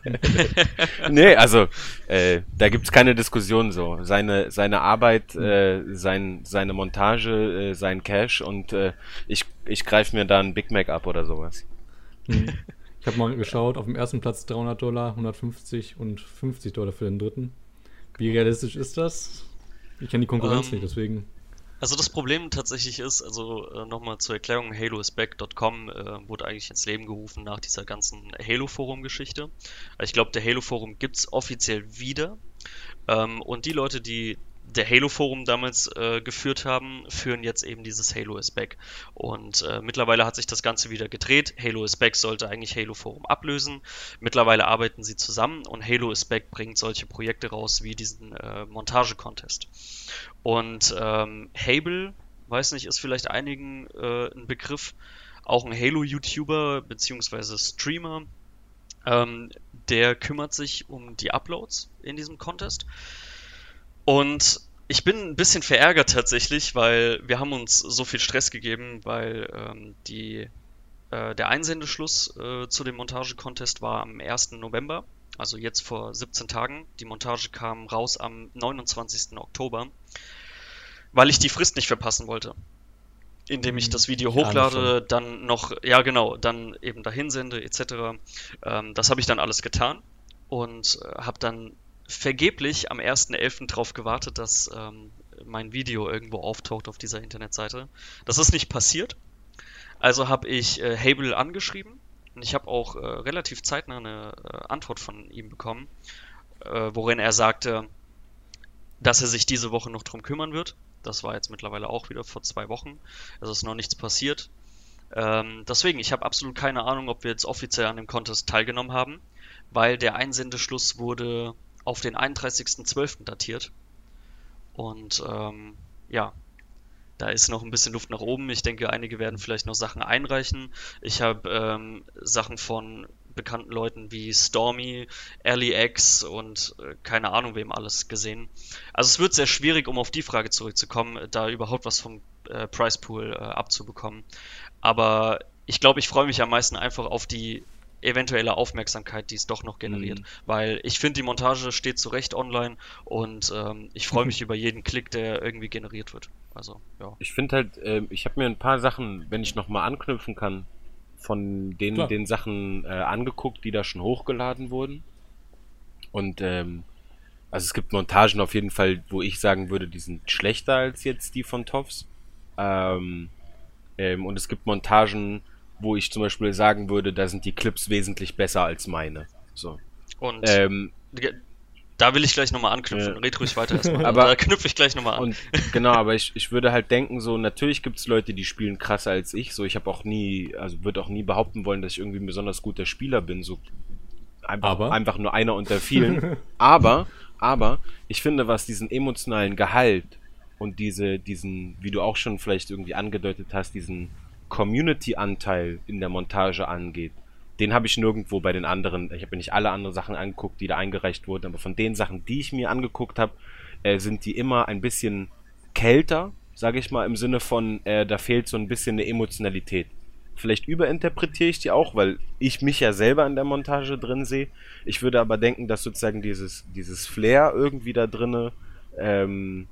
nee, also äh, da gibt's keine Diskussion so. Seine, seine Arbeit, äh, sein, seine Montage, äh, sein Cash und äh, ich, ich greife mir da einen Big Mac ab oder sowas. Mhm. Ich habe mal geschaut, auf dem ersten Platz 300 Dollar, 150 und 50 Dollar für den dritten. Wie realistisch ist das? Ich kenne die Konkurrenz um, ähm, nicht, deswegen. Also das Problem tatsächlich ist, also äh, nochmal zur Erklärung, haloisback.com äh, wurde eigentlich ins Leben gerufen nach dieser ganzen Halo-Forum-Geschichte. Ich glaube, der Halo-Forum gibt's offiziell wieder. Ähm, und die Leute, die der Halo-Forum damals äh, geführt haben, führen jetzt eben dieses Halo is Back. Und äh, mittlerweile hat sich das Ganze wieder gedreht. Halo is Back sollte eigentlich Halo-Forum ablösen. Mittlerweile arbeiten sie zusammen und Halo is Back bringt solche Projekte raus wie diesen äh, Montage-Contest. Und ähm, Hable, weiß nicht, ist vielleicht einigen äh, ein Begriff, auch ein Halo-YouTuber bzw. Streamer, ähm, der kümmert sich um die Uploads in diesem Contest. Und ich bin ein bisschen verärgert tatsächlich, weil wir haben uns so viel Stress gegeben, weil ähm, die, äh, der Einsendeschluss äh, zu dem Montage-Contest war am 1. November, also jetzt vor 17 Tagen. Die Montage kam raus am 29. Oktober, weil ich die Frist nicht verpassen wollte. Indem ich mhm. das Video hochlade, dann noch, ja genau, dann eben dahin sende etc. Ähm, das habe ich dann alles getan und äh, habe dann vergeblich am 1.11. darauf gewartet, dass ähm, mein Video irgendwo auftaucht auf dieser Internetseite. Das ist nicht passiert. Also habe ich äh, Hable angeschrieben und ich habe auch äh, relativ zeitnah eine äh, Antwort von ihm bekommen, äh, worin er sagte, dass er sich diese Woche noch drum kümmern wird. Das war jetzt mittlerweile auch wieder vor zwei Wochen. Es ist noch nichts passiert. Ähm, deswegen, ich habe absolut keine Ahnung, ob wir jetzt offiziell an dem Contest teilgenommen haben, weil der Einsendeschluss wurde auf den 31.12. datiert. Und ähm, ja, da ist noch ein bisschen Luft nach oben. Ich denke, einige werden vielleicht noch Sachen einreichen. Ich habe ähm, Sachen von bekannten Leuten wie Stormy, Ellie X und äh, keine Ahnung wem alles gesehen. Also es wird sehr schwierig, um auf die Frage zurückzukommen, da überhaupt was vom äh, Price Pool äh, abzubekommen. Aber ich glaube, ich freue mich am meisten einfach auf die eventuelle Aufmerksamkeit, die es doch noch generiert. Mhm. Weil ich finde, die Montage steht zu Recht online und ähm, ich freue mich über jeden Klick, der irgendwie generiert wird. Also, ja. Ich finde halt, äh, ich habe mir ein paar Sachen, wenn ich nochmal anknüpfen kann, von den, den Sachen äh, angeguckt, die da schon hochgeladen wurden. Und ähm, also es gibt Montagen auf jeden Fall, wo ich sagen würde, die sind schlechter als jetzt die von Toffs. Ähm, ähm, und es gibt Montagen, wo ich zum Beispiel sagen würde, da sind die Clips wesentlich besser als meine. So. Und ähm, da will ich gleich nochmal anknüpfen. Ja. Red ruhig weiter erstmal. aber, da knüpfe ich gleich nochmal an. Und, genau, aber ich, ich würde halt denken, so, natürlich gibt es Leute, die spielen krasser als ich. So, ich habe auch nie, also würde auch nie behaupten wollen, dass ich irgendwie ein besonders guter Spieler bin. So einfach, aber? einfach nur einer unter vielen. aber Aber ich finde, was diesen emotionalen Gehalt und diese, diesen, wie du auch schon vielleicht irgendwie angedeutet hast, diesen Community-Anteil in der Montage angeht, den habe ich nirgendwo bei den anderen. Ich habe mir nicht alle anderen Sachen angeguckt, die da eingereicht wurden, aber von den Sachen, die ich mir angeguckt habe, äh, sind die immer ein bisschen kälter, sage ich mal, im Sinne von, äh, da fehlt so ein bisschen eine Emotionalität. Vielleicht überinterpretiere ich die auch, weil ich mich ja selber in der Montage drin sehe. Ich würde aber denken, dass sozusagen dieses, dieses Flair irgendwie da drinne, ähm,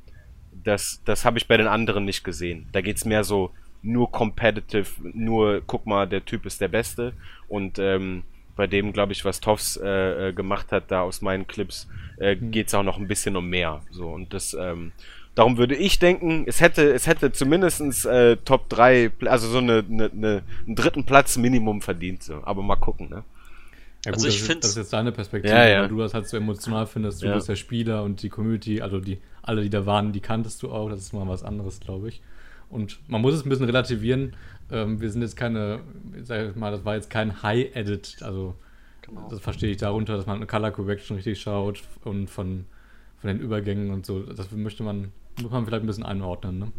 das, das habe ich bei den anderen nicht gesehen. Da geht es mehr so nur competitive, nur guck mal, der Typ ist der Beste. Und ähm, bei dem, glaube ich, was Toffs äh, äh, gemacht hat, da aus meinen Clips, äh, mhm. geht es auch noch ein bisschen um mehr. So, und das, ähm, Darum würde ich denken, es hätte, es hätte zumindest äh, Top 3, also so eine, eine, eine, einen dritten Platz Minimum verdient. So. Aber mal gucken, ne? Ja, also gut, ich das, ist, das ist jetzt deine Perspektive, ja, ja. weil du das halt so emotional findest. Du ja. bist der Spieler und die Community, also die, alle, die da waren, die kanntest du auch. Das ist mal was anderes, glaube ich. Und man muss es ein bisschen relativieren. Ähm, wir sind jetzt keine, sag ich mal, das war jetzt kein High-Edit. Also, genau. das verstehe ich darunter, dass man eine Color Correction richtig schaut und von, von den Übergängen und so. Das möchte man muss man vielleicht ein bisschen einordnen, ne?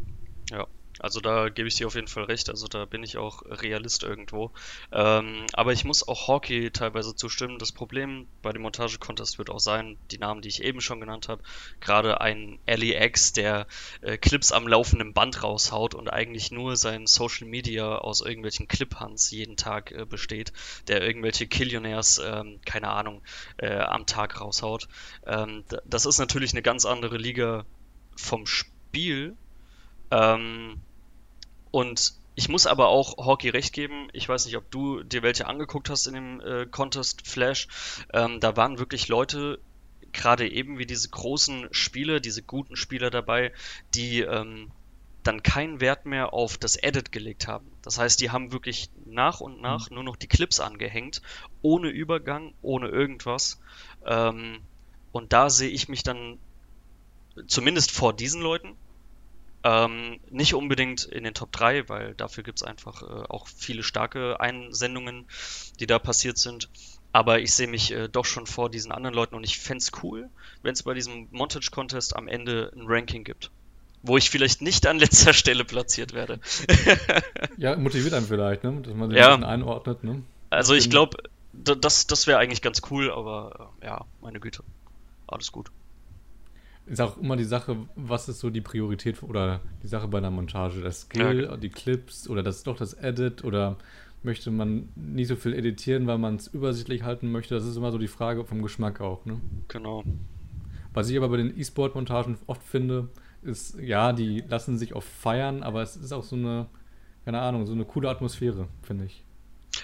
Ja. Also da gebe ich dir auf jeden Fall recht. Also da bin ich auch Realist irgendwo. Ähm, aber ich muss auch Hockey teilweise zustimmen. Das Problem bei dem Montage-Contest wird auch sein, die Namen, die ich eben schon genannt habe, gerade ein LEX, der äh, Clips am laufenden Band raushaut und eigentlich nur sein Social Media aus irgendwelchen Clip-Hunts jeden Tag äh, besteht, der irgendwelche Killionaires, ähm, keine Ahnung, äh, am Tag raushaut. Ähm, das ist natürlich eine ganz andere Liga vom Spiel. Ähm, und ich muss aber auch Hockey recht geben. Ich weiß nicht, ob du dir welche angeguckt hast in dem äh, Contest Flash. Ähm, da waren wirklich Leute, gerade eben wie diese großen Spieler, diese guten Spieler dabei, die ähm, dann keinen Wert mehr auf das Edit gelegt haben. Das heißt, die haben wirklich nach und nach mhm. nur noch die Clips angehängt, ohne Übergang, ohne irgendwas. Ähm, und da sehe ich mich dann zumindest vor diesen Leuten. Ähm, nicht unbedingt in den Top 3, weil dafür gibt es einfach äh, auch viele starke Einsendungen, die da passiert sind. Aber ich sehe mich äh, doch schon vor diesen anderen Leuten und ich fände es cool, wenn es bei diesem Montage Contest am Ende ein Ranking gibt. Wo ich vielleicht nicht an letzter Stelle platziert werde. ja, motiviert einen vielleicht, ne? dass man sich ja. ein einordnet. Ne? Also ich glaube, das, das wäre eigentlich ganz cool, aber äh, ja, meine Güte. Alles gut ist auch immer die Sache, was ist so die Priorität oder die Sache bei einer Montage? Das Skill, ja. die Clips oder das doch das Edit oder möchte man nicht so viel editieren, weil man es übersichtlich halten möchte? Das ist immer so die Frage vom Geschmack auch, ne? Genau. Was ich aber bei den E-Sport-Montagen oft finde, ist, ja, die lassen sich oft feiern, aber es ist auch so eine, keine Ahnung, so eine coole Atmosphäre, finde ich.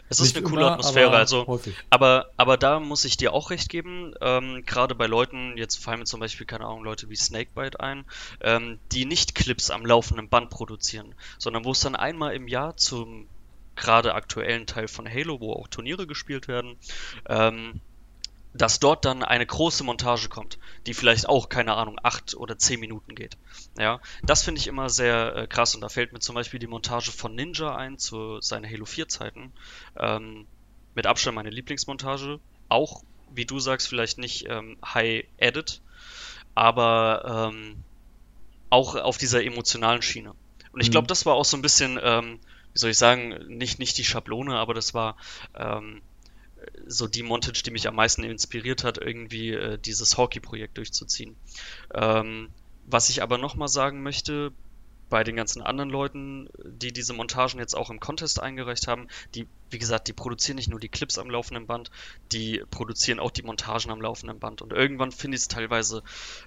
Es ist eine coole immer, Atmosphäre, aber also. Häufig. Aber, aber da muss ich dir auch recht geben, ähm, gerade bei Leuten, jetzt fallen mir zum Beispiel, keine Ahnung, Leute wie Snakebite ein, ähm, die nicht Clips am laufenden Band produzieren, sondern wo es dann einmal im Jahr zum gerade aktuellen Teil von Halo, wo auch Turniere gespielt werden, ähm, dass dort dann eine große Montage kommt, die vielleicht auch, keine Ahnung, acht oder zehn Minuten geht. Ja, das finde ich immer sehr äh, krass und da fällt mir zum Beispiel die Montage von Ninja ein zu seinen Halo 4 Zeiten. Ähm, mit Abstand meine Lieblingsmontage. Auch, wie du sagst, vielleicht nicht ähm, High Edit, aber ähm, auch auf dieser emotionalen Schiene. Und ich glaube, mhm. das war auch so ein bisschen, ähm, wie soll ich sagen, nicht, nicht die Schablone, aber das war ähm, so die Montage, die mich am meisten inspiriert hat, irgendwie äh, dieses Hockey-Projekt durchzuziehen. Ähm, was ich aber nochmal sagen möchte, bei den ganzen anderen Leuten, die diese Montagen jetzt auch im Contest eingereicht haben, die, wie gesagt, die produzieren nicht nur die Clips am laufenden Band, die produzieren auch die Montagen am laufenden Band. Und irgendwann finde ich es teilweise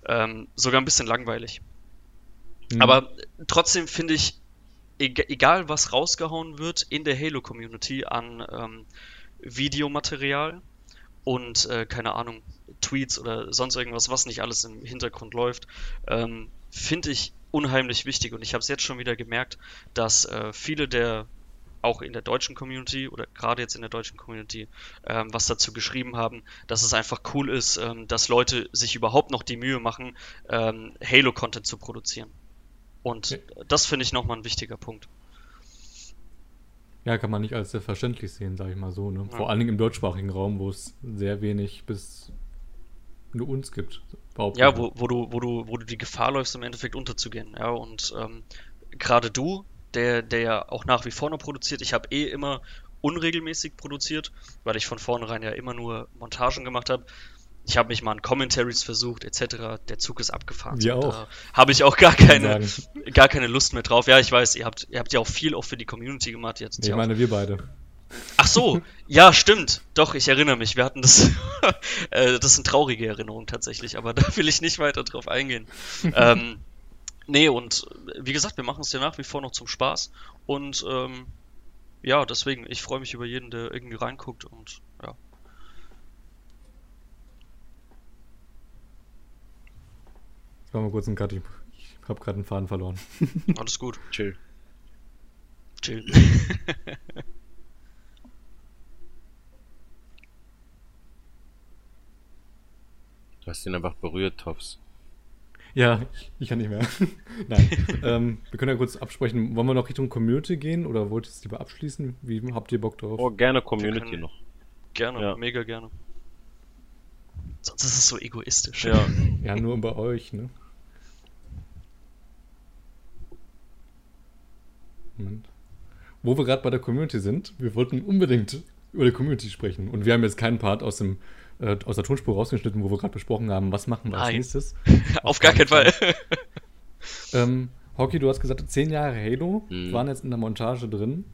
ähm, sogar ein bisschen langweilig. Mhm. Aber trotzdem finde ich, egal was rausgehauen wird in der Halo-Community an ähm, Videomaterial und äh, keine Ahnung, Tweets oder sonst irgendwas, was nicht alles im Hintergrund läuft, ähm, finde ich unheimlich wichtig. Und ich habe es jetzt schon wieder gemerkt, dass äh, viele der auch in der deutschen Community oder gerade jetzt in der deutschen Community ähm, was dazu geschrieben haben, dass es einfach cool ist, ähm, dass Leute sich überhaupt noch die Mühe machen, ähm, Halo-Content zu produzieren. Und ja. das finde ich nochmal ein wichtiger Punkt. Ja, kann man nicht als selbstverständlich sehen, sage ich mal so. Ne? Ja. Vor allen Dingen im deutschsprachigen Raum, wo es sehr wenig bis nur uns gibt. Ja, wo, wo, du, wo, du, wo du die Gefahr läufst, im Endeffekt unterzugehen. Ja, und ähm, gerade du, der, der ja auch nach wie vor noch produziert, ich habe eh immer unregelmäßig produziert, weil ich von vornherein ja immer nur Montagen gemacht habe. Ich habe mich mal an Commentaries versucht, etc. Der Zug ist abgefahren. Ja auch. Da habe ich auch gar keine, gar keine Lust mehr drauf. Ja, ich weiß, ihr habt, ihr habt ja auch viel auch für die Community gemacht. Jetzt nee, ich meine, wir beide. Ach so, ja, stimmt. Doch, ich erinnere mich. Wir hatten das. äh, das sind traurige Erinnerungen tatsächlich, aber da will ich nicht weiter drauf eingehen. ähm, nee, und wie gesagt, wir machen es ja nach wie vor noch zum Spaß. Und ähm, ja, deswegen, ich freue mich über jeden, der irgendwie reinguckt und machen wir kurz einen Cut. Ich habe gerade einen Faden verloren. Alles gut. Chill. Chill. du hast ihn einfach berührt, Tops. Ja, ich kann nicht mehr. Nein. ähm, wir können ja kurz absprechen. Wollen wir noch Richtung Community gehen oder wollt ihr es lieber abschließen? Wie habt ihr Bock drauf? Oh, gerne Community noch. Gerne, ja. mega gerne. Sonst ist es so egoistisch. Ja, ja nur bei euch, ne? Moment. Wo wir gerade bei der Community sind, wir wollten unbedingt über die Community sprechen. Und wir haben jetzt keinen Part aus, dem, äh, aus der Tonspur rausgeschnitten, wo wir gerade besprochen haben, was machen wir als nächstes. Auf gar keinen Fall. ähm, Hockey, du hast gesagt, zehn Jahre Halo mhm. waren jetzt in der Montage drin.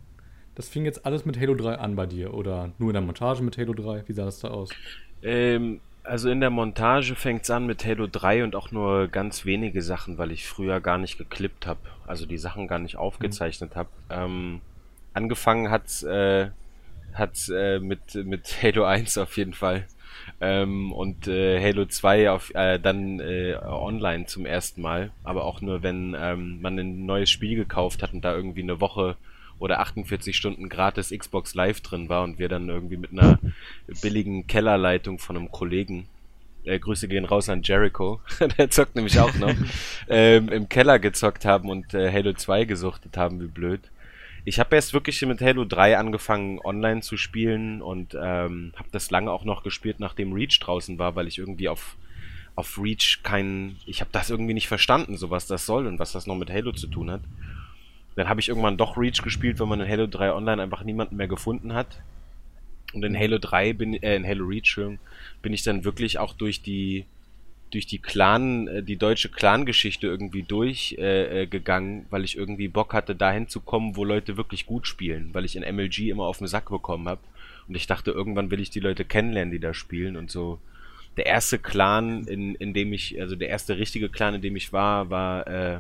Das fing jetzt alles mit Halo 3 an bei dir oder nur in der Montage mit Halo 3? Wie sah das da aus? Ähm, also in der Montage fängt es an mit Halo 3 und auch nur ganz wenige Sachen, weil ich früher gar nicht geklippt habe, also die Sachen gar nicht aufgezeichnet mhm. habe. Ähm, angefangen hat äh, hat's, äh, mit, mit Halo 1 auf jeden Fall. Ähm, und äh, Halo 2 auf, äh, dann äh, online zum ersten Mal, aber auch nur, wenn ähm, man ein neues Spiel gekauft hat und da irgendwie eine Woche oder 48 Stunden gratis Xbox Live drin war und wir dann irgendwie mit einer billigen Kellerleitung von einem Kollegen äh, Grüße gehen raus an Jericho, der zockt nämlich auch noch, ähm, im Keller gezockt haben und äh, Halo 2 gesuchtet haben, wie blöd. Ich habe erst wirklich mit Halo 3 angefangen, online zu spielen und ähm, habe das lange auch noch gespielt, nachdem Reach draußen war, weil ich irgendwie auf, auf Reach keinen. Ich habe das irgendwie nicht verstanden, so was das soll und was das noch mit Halo zu tun hat. Dann habe ich irgendwann doch Reach gespielt, weil man in Halo 3 online einfach niemanden mehr gefunden hat. Und in Halo 3 bin, äh, in Halo Reach bin ich dann wirklich auch durch die, durch die Clan, äh, die deutsche Clan-Geschichte irgendwie durchgegangen, äh, äh weil ich irgendwie Bock hatte, dahin zu kommen, wo Leute wirklich gut spielen, weil ich in MLG immer auf den Sack bekommen habe. Und ich dachte, irgendwann will ich die Leute kennenlernen, die da spielen und so. Der erste Clan, in, in dem ich, also der erste richtige Clan, in dem ich war, war äh,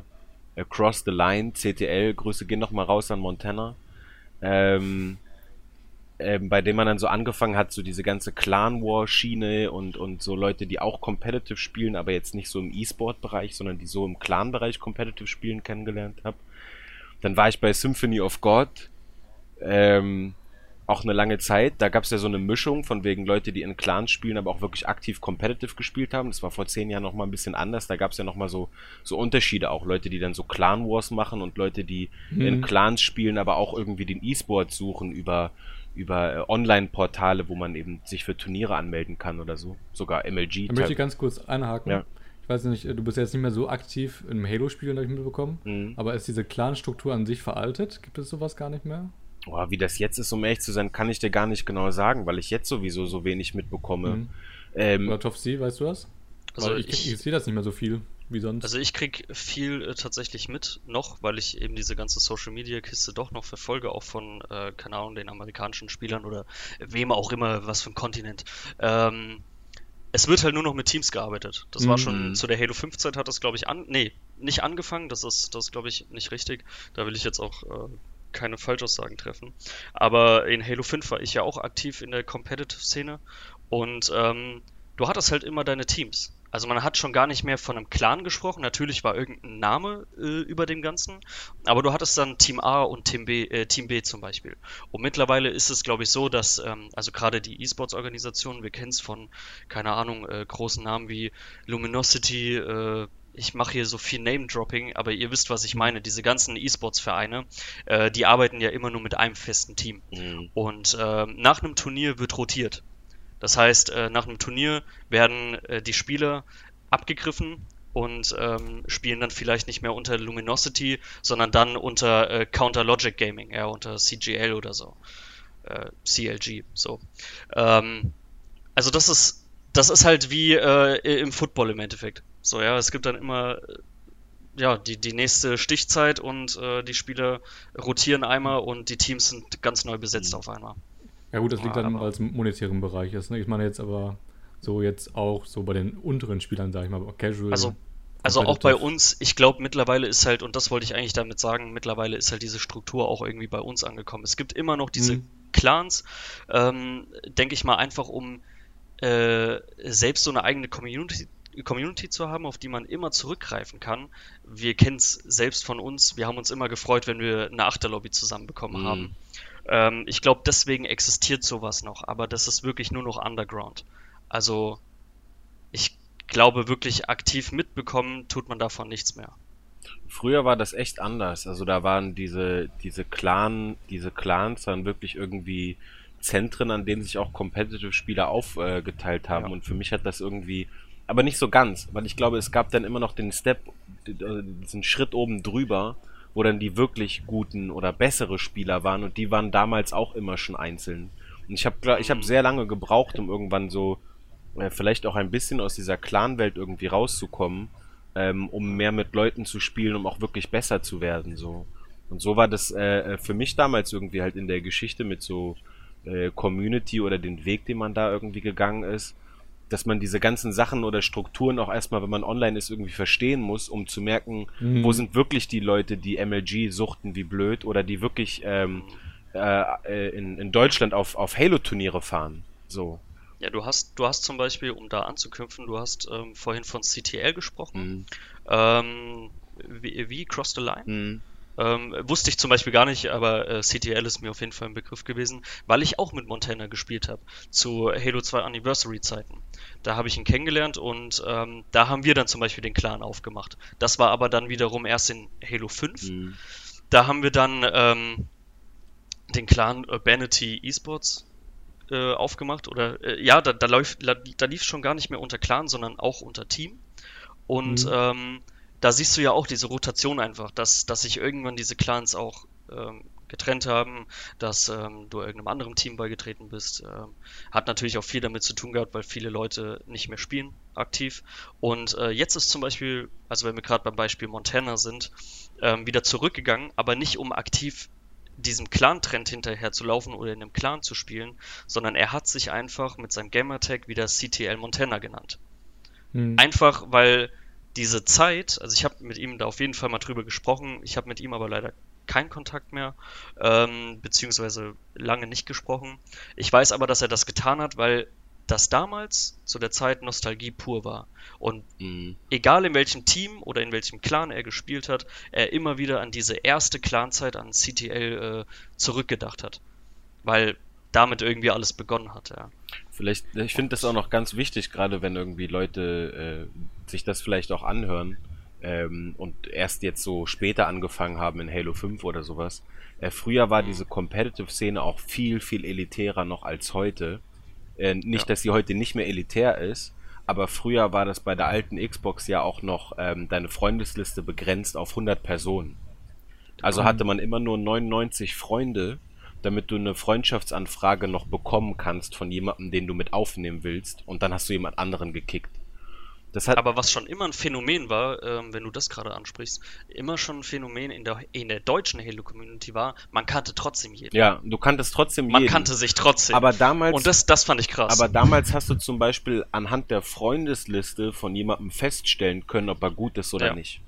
Across the Line, CTL, Grüße gehen nochmal raus an Montana. Ähm, ähm, bei dem man dann so angefangen hat, so diese ganze Clan War Schiene und, und so Leute, die auch competitive spielen, aber jetzt nicht so im E-Sport-Bereich, sondern die so im Clan-Bereich competitive spielen kennengelernt habe. Dann war ich bei Symphony of God, ähm, auch eine lange Zeit. Da gab es ja so eine Mischung von wegen Leute, die in Clans spielen, aber auch wirklich aktiv competitive gespielt haben. Das war vor zehn Jahren nochmal ein bisschen anders. Da gab es ja nochmal so, so Unterschiede auch. Leute, die dann so Clan Wars machen und Leute, die mhm. in Clans spielen, aber auch irgendwie den E-Sport suchen über über äh, Online-Portale, wo man eben sich für Turniere anmelden kann oder so. Sogar MLG. Da möchte ich ganz kurz einhaken. Ja. Ich weiß nicht, du bist jetzt nicht mehr so aktiv im Halo-Spielen, habe ich mitbekommen. Mhm. Aber ist diese Clan-Struktur an sich veraltet? Gibt es sowas gar nicht mehr? Boah, wie das jetzt ist, um ehrlich zu sein, kann ich dir gar nicht genau sagen, weil ich jetzt sowieso so wenig mitbekomme. Mhm. Ähm, Oder Top C, weißt du was? Also ich, ich, ich sehe das nicht mehr so viel wie sonst. Also ich krieg viel äh, tatsächlich mit noch, weil ich eben diese ganze Social Media Kiste doch noch verfolge, auch von, äh, keine Ahnung, den amerikanischen Spielern oder wem auch immer, was für ein Kontinent. Ähm, es wird halt nur noch mit Teams gearbeitet. Das mhm. war schon mhm. zu der Halo 5 Zeit hat das glaube ich an, nee, nicht angefangen, das ist, das glaube ich nicht richtig. Da will ich jetzt auch äh, keine Falschaussagen treffen. Aber in Halo 5 war ich ja auch aktiv in der Competitive-Szene und ähm, du hattest halt immer deine Teams. Also man hat schon gar nicht mehr von einem Clan gesprochen. Natürlich war irgendein Name äh, über dem Ganzen, aber du hattest dann Team A und Team B, äh, Team B zum Beispiel. Und mittlerweile ist es, glaube ich, so, dass ähm, also gerade die E-Sports-Organisationen, wir kennen es von, keine Ahnung, äh, großen Namen wie Luminosity, äh, ich mache hier so viel Name-Dropping, aber ihr wisst, was ich meine. Diese ganzen E-Sports-Vereine, äh, die arbeiten ja immer nur mit einem festen Team. Mhm. Und äh, nach einem Turnier wird rotiert. Das heißt, äh, nach einem Turnier werden äh, die Spieler abgegriffen und ähm, spielen dann vielleicht nicht mehr unter Luminosity, sondern dann unter äh, Counter Logic Gaming, ja, unter CGL oder so. Äh, CLG, so. Ähm, also das ist, das ist halt wie äh, im Football im Endeffekt. So, ja, es gibt dann immer äh, ja, die, die nächste Stichzeit und äh, die Spieler rotieren einmal und die Teams sind ganz neu besetzt mhm. auf einmal. Ja gut, das liegt dann, weil es im monetären Bereich ist. Ne? Ich meine jetzt aber so jetzt auch so bei den unteren Spielern, sage ich mal, Casual. Also, also auch bei uns, ich glaube mittlerweile ist halt, und das wollte ich eigentlich damit sagen, mittlerweile ist halt diese Struktur auch irgendwie bei uns angekommen. Es gibt immer noch diese mhm. Clans, ähm, denke ich mal, einfach um äh, selbst so eine eigene Community Community zu haben, auf die man immer zurückgreifen kann. Wir kennen es selbst von uns. Wir haben uns immer gefreut, wenn wir eine Achterlobby zusammenbekommen mhm. haben. Ähm, ich glaube, deswegen existiert sowas noch, aber das ist wirklich nur noch Underground. Also ich glaube wirklich aktiv mitbekommen tut man davon nichts mehr. Früher war das echt anders. Also da waren diese, diese Clan, diese Clans dann wirklich irgendwie Zentren, an denen sich auch Competitive-Spieler aufgeteilt haben. Ja. Und für mich hat das irgendwie, aber nicht so ganz, weil ich glaube, es gab dann immer noch den Step, diesen Schritt oben drüber, wo dann die wirklich guten oder bessere Spieler waren und die waren damals auch immer schon einzeln. Und ich habe ich hab sehr lange gebraucht, um irgendwann so äh, vielleicht auch ein bisschen aus dieser Clan-Welt irgendwie rauszukommen, ähm, um mehr mit Leuten zu spielen, um auch wirklich besser zu werden. So. Und so war das äh, äh, für mich damals irgendwie halt in der Geschichte mit so äh, Community oder den Weg, den man da irgendwie gegangen ist, dass man diese ganzen Sachen oder Strukturen auch erstmal, wenn man online ist, irgendwie verstehen muss, um zu merken, mhm. wo sind wirklich die Leute, die MLG suchten wie blöd oder die wirklich ähm, äh, äh, in, in Deutschland auf, auf Halo-Turniere fahren. So. Ja, du hast, du hast zum Beispiel, um da anzuknüpfen, du hast ähm, vorhin von CTL gesprochen. Mhm. Ähm, wie, wie, Cross the Line? Mhm. Ähm, wusste ich zum Beispiel gar nicht, aber äh, CTL ist mir auf jeden Fall ein Begriff gewesen, weil ich auch mit Montana gespielt habe, zu Halo 2 Anniversary Zeiten. Da habe ich ihn kennengelernt und ähm, da haben wir dann zum Beispiel den Clan aufgemacht. Das war aber dann wiederum erst in Halo 5. Mhm. Da haben wir dann ähm, den Clan Urbanity Esports äh, aufgemacht oder äh, ja, da, da, läuft, da, da lief es schon gar nicht mehr unter Clan, sondern auch unter Team. Und mhm. ähm, da siehst du ja auch diese Rotation einfach, dass, dass sich irgendwann diese Clans auch ähm, getrennt haben, dass ähm, du irgendeinem anderen Team beigetreten bist. Ähm, hat natürlich auch viel damit zu tun gehabt, weil viele Leute nicht mehr spielen aktiv. Und äh, jetzt ist zum Beispiel, also wenn wir gerade beim Beispiel Montana sind, ähm, wieder zurückgegangen, aber nicht um aktiv diesem Clan-Trend hinterher zu laufen oder in einem Clan zu spielen, sondern er hat sich einfach mit seinem Gamertag wieder CTL Montana genannt. Hm. Einfach, weil diese Zeit, also ich habe mit ihm da auf jeden Fall mal drüber gesprochen, ich habe mit ihm aber leider keinen Kontakt mehr, ähm, beziehungsweise lange nicht gesprochen. Ich weiß aber, dass er das getan hat, weil das damals zu der Zeit Nostalgie pur war. Und mhm. egal in welchem Team oder in welchem Clan er gespielt hat, er immer wieder an diese erste Clanzeit an CTL äh, zurückgedacht hat. Weil damit irgendwie alles begonnen hat, ja. Vielleicht, ich finde das auch noch ganz wichtig, gerade wenn irgendwie Leute äh, sich das vielleicht auch anhören ähm, und erst jetzt so später angefangen haben in Halo 5 oder sowas. Äh, früher war mhm. diese Competitive-Szene auch viel, viel elitärer noch als heute. Äh, nicht, ja. dass sie heute nicht mehr elitär ist, aber früher war das bei der alten Xbox ja auch noch ähm, deine Freundesliste begrenzt auf 100 Personen. Also mhm. hatte man immer nur 99 Freunde, damit du eine Freundschaftsanfrage noch bekommen kannst von jemandem, den du mit aufnehmen willst, und dann hast du jemand anderen gekickt. Hat, aber was schon immer ein Phänomen war, ähm, wenn du das gerade ansprichst, immer schon ein Phänomen in der, in der deutschen Halo-Community war, man kannte trotzdem jeden. Ja, du kanntest trotzdem man jeden. Man kannte sich trotzdem. Aber damals. Und das, das fand ich krass. Aber damals hast du zum Beispiel anhand der Freundesliste von jemandem feststellen können, ob er gut ist oder ja. nicht.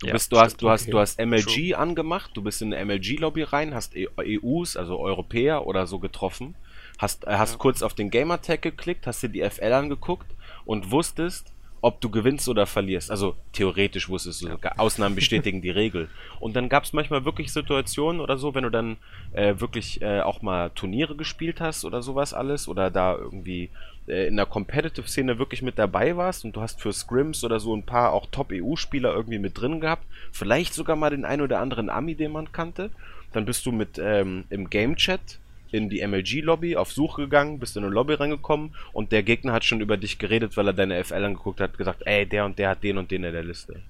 Du ja, bist, du hast, du hast, okay. du hast MLG True. angemacht, du bist in eine MLG-Lobby rein, hast EUs, e also Europäer oder so getroffen, hast, äh, hast ja. kurz auf den Gamertag geklickt, hast dir die FL angeguckt und wusstest, ob du gewinnst oder verlierst. Also theoretisch wusstest du, ja. Ausnahmen bestätigen die Regel. Und dann gab es manchmal wirklich Situationen oder so, wenn du dann äh, wirklich äh, auch mal Turniere gespielt hast oder sowas alles oder da irgendwie in der Competitive-Szene wirklich mit dabei warst und du hast für Scrims oder so ein paar auch Top-EU-Spieler irgendwie mit drin gehabt, vielleicht sogar mal den ein oder anderen Ami, den man kannte, dann bist du mit ähm, im Game-Chat in die MLG-Lobby auf Suche gegangen, bist in eine Lobby reingekommen und der Gegner hat schon über dich geredet, weil er deine FL angeguckt hat, gesagt, ey, der und der hat den und den in der Liste.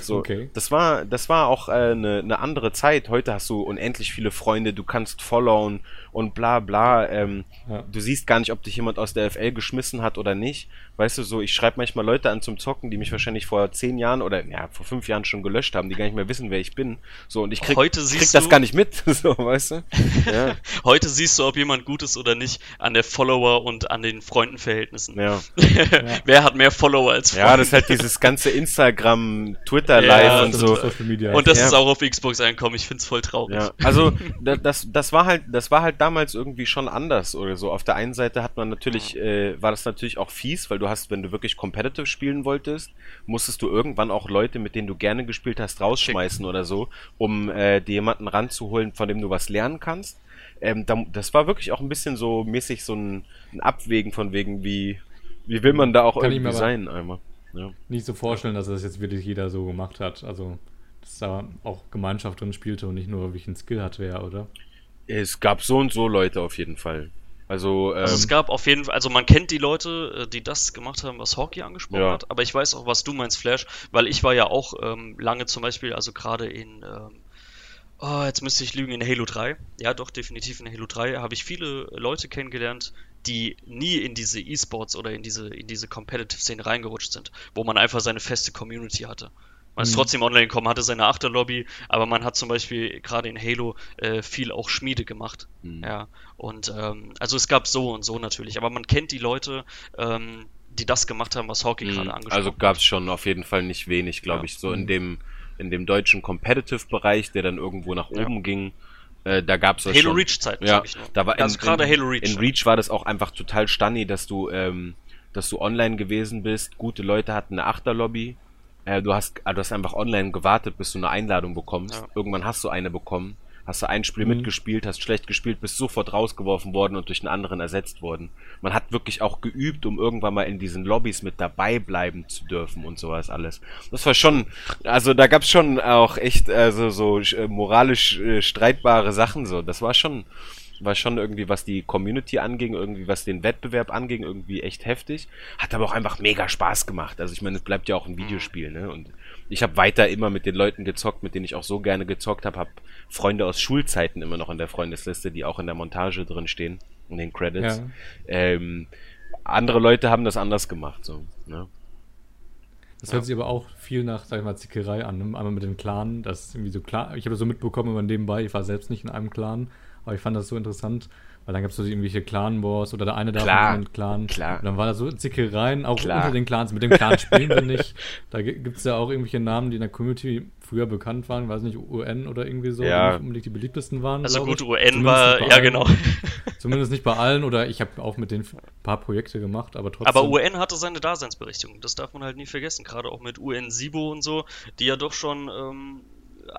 So, Okay. das war, das war auch eine äh, ne- ne andere Zeit. Heute hast du unendlich viele Freunde, du kannst followen und bla bla. Ähm, Ja. Du siehst gar nicht, ob dich jemand aus der FL geschmissen hat oder nicht. Weißt du, so, ich schreibe manchmal Leute an zum Zocken, die mich wahrscheinlich vor zehn Jahren oder ja, vor fünf Jahren schon gelöscht haben, die gar nicht mehr wissen, wer ich bin. So, und ich krieg, Heute krieg siehst das du- gar nicht mit, so, weißt du? Ja, Heute siehst du, ob jemand gut ist oder nicht, an der Follower und an den Freundenverhältnissen. ja. Wer hat mehr Follower als Freunde? ja, das ist halt dieses ganze Instagram, Twitter Ja, Live und das so. Und das Ja. ist auch auf Xbox einkommen. Ich find's voll traurig. Ja, also da- das, das war halt, das war halt damals irgendwie schon anders oder so. Auf der einen Seite hat man natürlich, äh, war das natürlich auch fies, weil du hast, wenn du wirklich competitive spielen wolltest, musstest du irgendwann auch Leute, mit denen du gerne gespielt hast, rausschmeißen oder so, um äh, dir jemanden ranzuholen, von dem du was lernen kannst. Ähm, da, das war wirklich auch ein bisschen so mäßig so ein, ein Abwägen von wegen, wie, wie will man da auch Kann ich irgendwie sein einmal. Ja. nicht so vorstellen, dass das jetzt wirklich jeder so gemacht hat. Also, dass da auch Gemeinschaft drin spielte und nicht nur wirklich ein Skill hat, wer, oder? Es gab so und so Leute auf jeden Fall. Also, ähm, Also es gab auf jeden Fall, also man kennt die Leute, äh, die das gemacht haben, was Hockey angesprochen Ja. hat, aber ich weiß auch, was du meinst, Flash, weil ich war ja auch ähm, lange zum Beispiel, also gerade in, ähm, oh, jetzt müsste ich lügen, in Halo 3, ja doch, definitiv in Halo 3, habe ich viele Leute kennengelernt, die nie in diese E-Sports oder in diese, in diese Competitive-Szene reingerutscht sind, wo man einfach seine feste Community hatte. Man ist Mhm. trotzdem online gekommen, hatte seine Achterlobby, aber man hat zum Beispiel gerade in Halo äh, viel auch Schmiede gemacht. Mhm. Ja, und ähm, also es gab so und so natürlich, aber man kennt die Leute, ähm, die das gemacht haben, was Hockey Mhm. gerade angesprochen Also gab es schon auf jeden Fall nicht wenig, glaube Ja. ich, so in dem in dem deutschen Competitive-Bereich, der dann irgendwo nach Ja. oben ging. Äh, da gab es das Halo schon. Reach Zeiten, Ja, ich da war also gerade Halo Reach. In Reach war das auch einfach total stunny, dass du ähm, dass du online gewesen bist. Gute Leute hatten eine Achterlobby. Äh, du hast äh, du hast einfach online gewartet, bis du eine Einladung bekommst. Ja. Irgendwann hast du eine bekommen. Hast du ein Spiel Mhm. mitgespielt, hast schlecht gespielt, bist sofort rausgeworfen worden und durch einen anderen ersetzt worden. Man hat wirklich auch geübt, um irgendwann mal in diesen Lobbys mit dabei bleiben zu dürfen und sowas alles. Das war schon, also da gab's schon auch echt also so äh, moralisch äh, streitbare Sachen so. Das war schon war schon irgendwie, was die Community anging, irgendwie was den Wettbewerb anging, irgendwie echt heftig. Hat aber auch einfach mega Spaß gemacht. Also ich meine, es bleibt ja auch ein Videospiel, ne? Und ich habe weiter immer mit den Leuten gezockt, mit denen ich auch so gerne gezockt habe, habe Freunde aus Schulzeiten immer noch in der Freundesliste, die auch in der Montage drin stehen, in den Credits. Ja. Ähm, andere Leute haben das anders gemacht, so. Ne? Das hört sich aber auch viel nach, sag ich mal, Zickerei an. Ne? Einmal mit dem Clan, das ist irgendwie so klar. Ich habe das so mitbekommen immer nebenbei. Ich war selbst nicht in einem Clan, aber ich fand das so interessant, weil dann gab es so irgendwelche Clan-Wars oder der eine da Klar, von einem Clan. klar. Und dann war da so Zickereien, auch Klar. unter den Clans. Mit dem Clan spielen wir nicht. Da gibt es ja auch irgendwelche Namen, die in der Community früher bekannt waren, weiß nicht, UN oder irgendwie so, Ja. die nicht unbedingt die beliebtesten waren. also gut, ich. UN Zumindest war, ja allen. genau. Zumindest nicht bei allen oder ich habe auch mit denen ein paar Projekte gemacht, aber trotzdem. Aber UN hatte seine Daseinsberechtigung, das darf man halt nie vergessen, gerade auch mit UN Sibo und so, die ja doch schon ähm,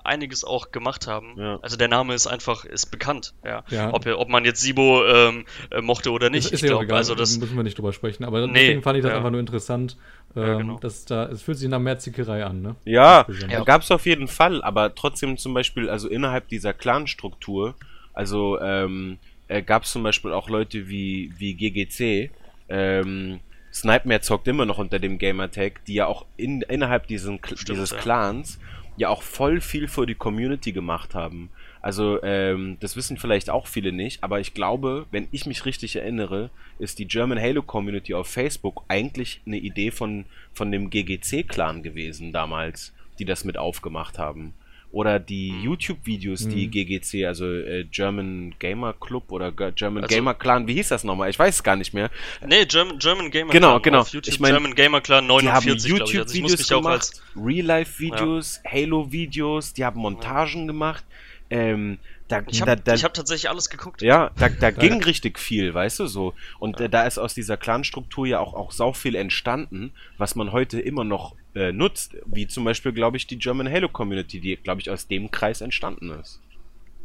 einiges auch gemacht haben. Ja. Also der Name ist einfach, ist bekannt, ja. Ja. Ob, ob man jetzt Sibo ähm, äh, mochte oder nicht, Ist, ist ich ja auch glaube, egal, also das, müssen wir nicht drüber sprechen. Aber Nee, deswegen fand ich das ja. einfach nur interessant. Ähm, Ja, genau. dass da, es fühlt sich nach mehr Zickerei an, ne? Ja, da gab's auf jeden Fall, aber trotzdem zum Beispiel, also innerhalb dieser Clan-Struktur, also ähm, äh, gab's zum Beispiel auch Leute wie, wie GGC, ähm, Snipemare zockt immer noch unter dem Gamertag, die ja auch in, innerhalb diesen, Stimmt, dieses ja. Clans ja auch voll viel für die Community gemacht haben. Also, ähm, das wissen vielleicht auch viele nicht, aber ich glaube, wenn ich mich richtig erinnere, ist die German Halo Community auf Facebook eigentlich eine Idee von, von dem GGC-Clan gewesen damals, die das mit aufgemacht haben. Oder die Mhm. YouTube-Videos, die GGC, also äh, German Gamer Club oder Ge- German Also- Gamer Clan, wie hieß das nochmal? Ich weiß es gar nicht mehr. nee, German, German Gamer Genau, Clan genau. YouTube, Ich mein, German Gamer Clan Die haben 49, glaube ich. Also YouTube-Videos auch gemacht, Real-Life-Videos, Halo-Videos, die haben Montagen gemacht. Ähm, da, ich da, habe hab tatsächlich alles geguckt. ja, da, da ging richtig viel, weißt du so. Und äh, da ist aus dieser Clan-Struktur ja auch, auch sau viel entstanden, was man heute immer noch äh, nutzt. Wie zum Beispiel, glaube ich, die German Halo Community, die, glaube ich, aus dem Kreis entstanden ist.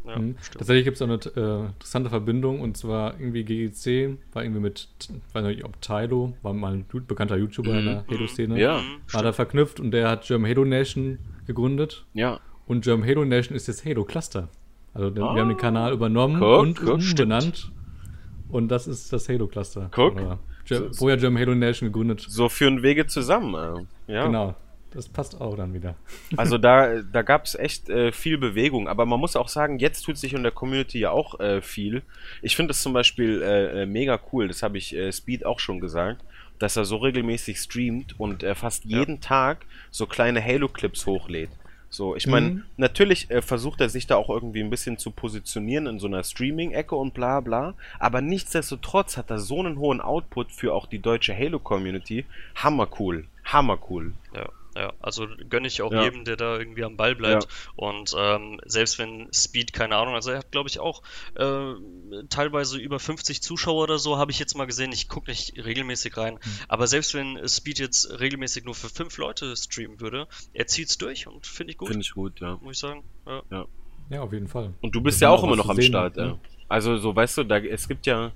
Ja, Mhm. stimmt. Tatsächlich gibt es auch eine äh, interessante Verbindung und zwar irgendwie GGC war irgendwie mit, weiß nicht, ob Tylo, war mal ein gut bekannter YouTuber in der Halo-Szene, Ja. Mhm, war da verknüpft und der hat German Halo Nation gegründet Ja. und German Halo Nation ist jetzt Halo Cluster. Also wir haben den Kanal übernommen Guck, und guck, umbenannt. Und das ist das Halo Cluster. Guck. Oder Ge- Vorher German Halo Nation gegründet. So führen Wege zusammen. äh. Ja. Genau. Das passt auch dann wieder. Also da, da gab es echt äh, viel Bewegung, aber man muss auch sagen, jetzt tut sich in der Community ja auch äh, viel. Ich finde es zum Beispiel äh, äh, mega cool, das habe ich äh, Speed auch schon gesagt, dass er so regelmäßig streamt und fast jeden Tag so kleine Halo-Clips hochlädt. So, ich meine, Mhm. natürlich äh, versucht er sich da auch irgendwie ein bisschen zu positionieren in so einer Streaming-Ecke und bla bla, aber nichtsdestotrotz hat er so einen hohen Output für auch die deutsche Halo-Community. Hammer cool, hammer cool. Ja, ja, also gönne ich auch Ja. jedem, der da irgendwie am Ball bleibt. Und ähm, selbst wenn Speed, keine Ahnung, also er hat, glaube ich, auch äh, teilweise über 50 Zuschauer oder so, habe ich jetzt mal gesehen. Ich gucke nicht regelmäßig rein. Hm. Aber selbst wenn Speed jetzt regelmäßig nur für fünf Leute streamen würde, er zieht's durch und finde ich gut, Finde ich gut, ja. muss ich sagen. Ja. Ja, auf jeden Fall. Und du bist ja auch immer noch am sehen, Start, ne? ja. Also so, weißt du, da es gibt ja,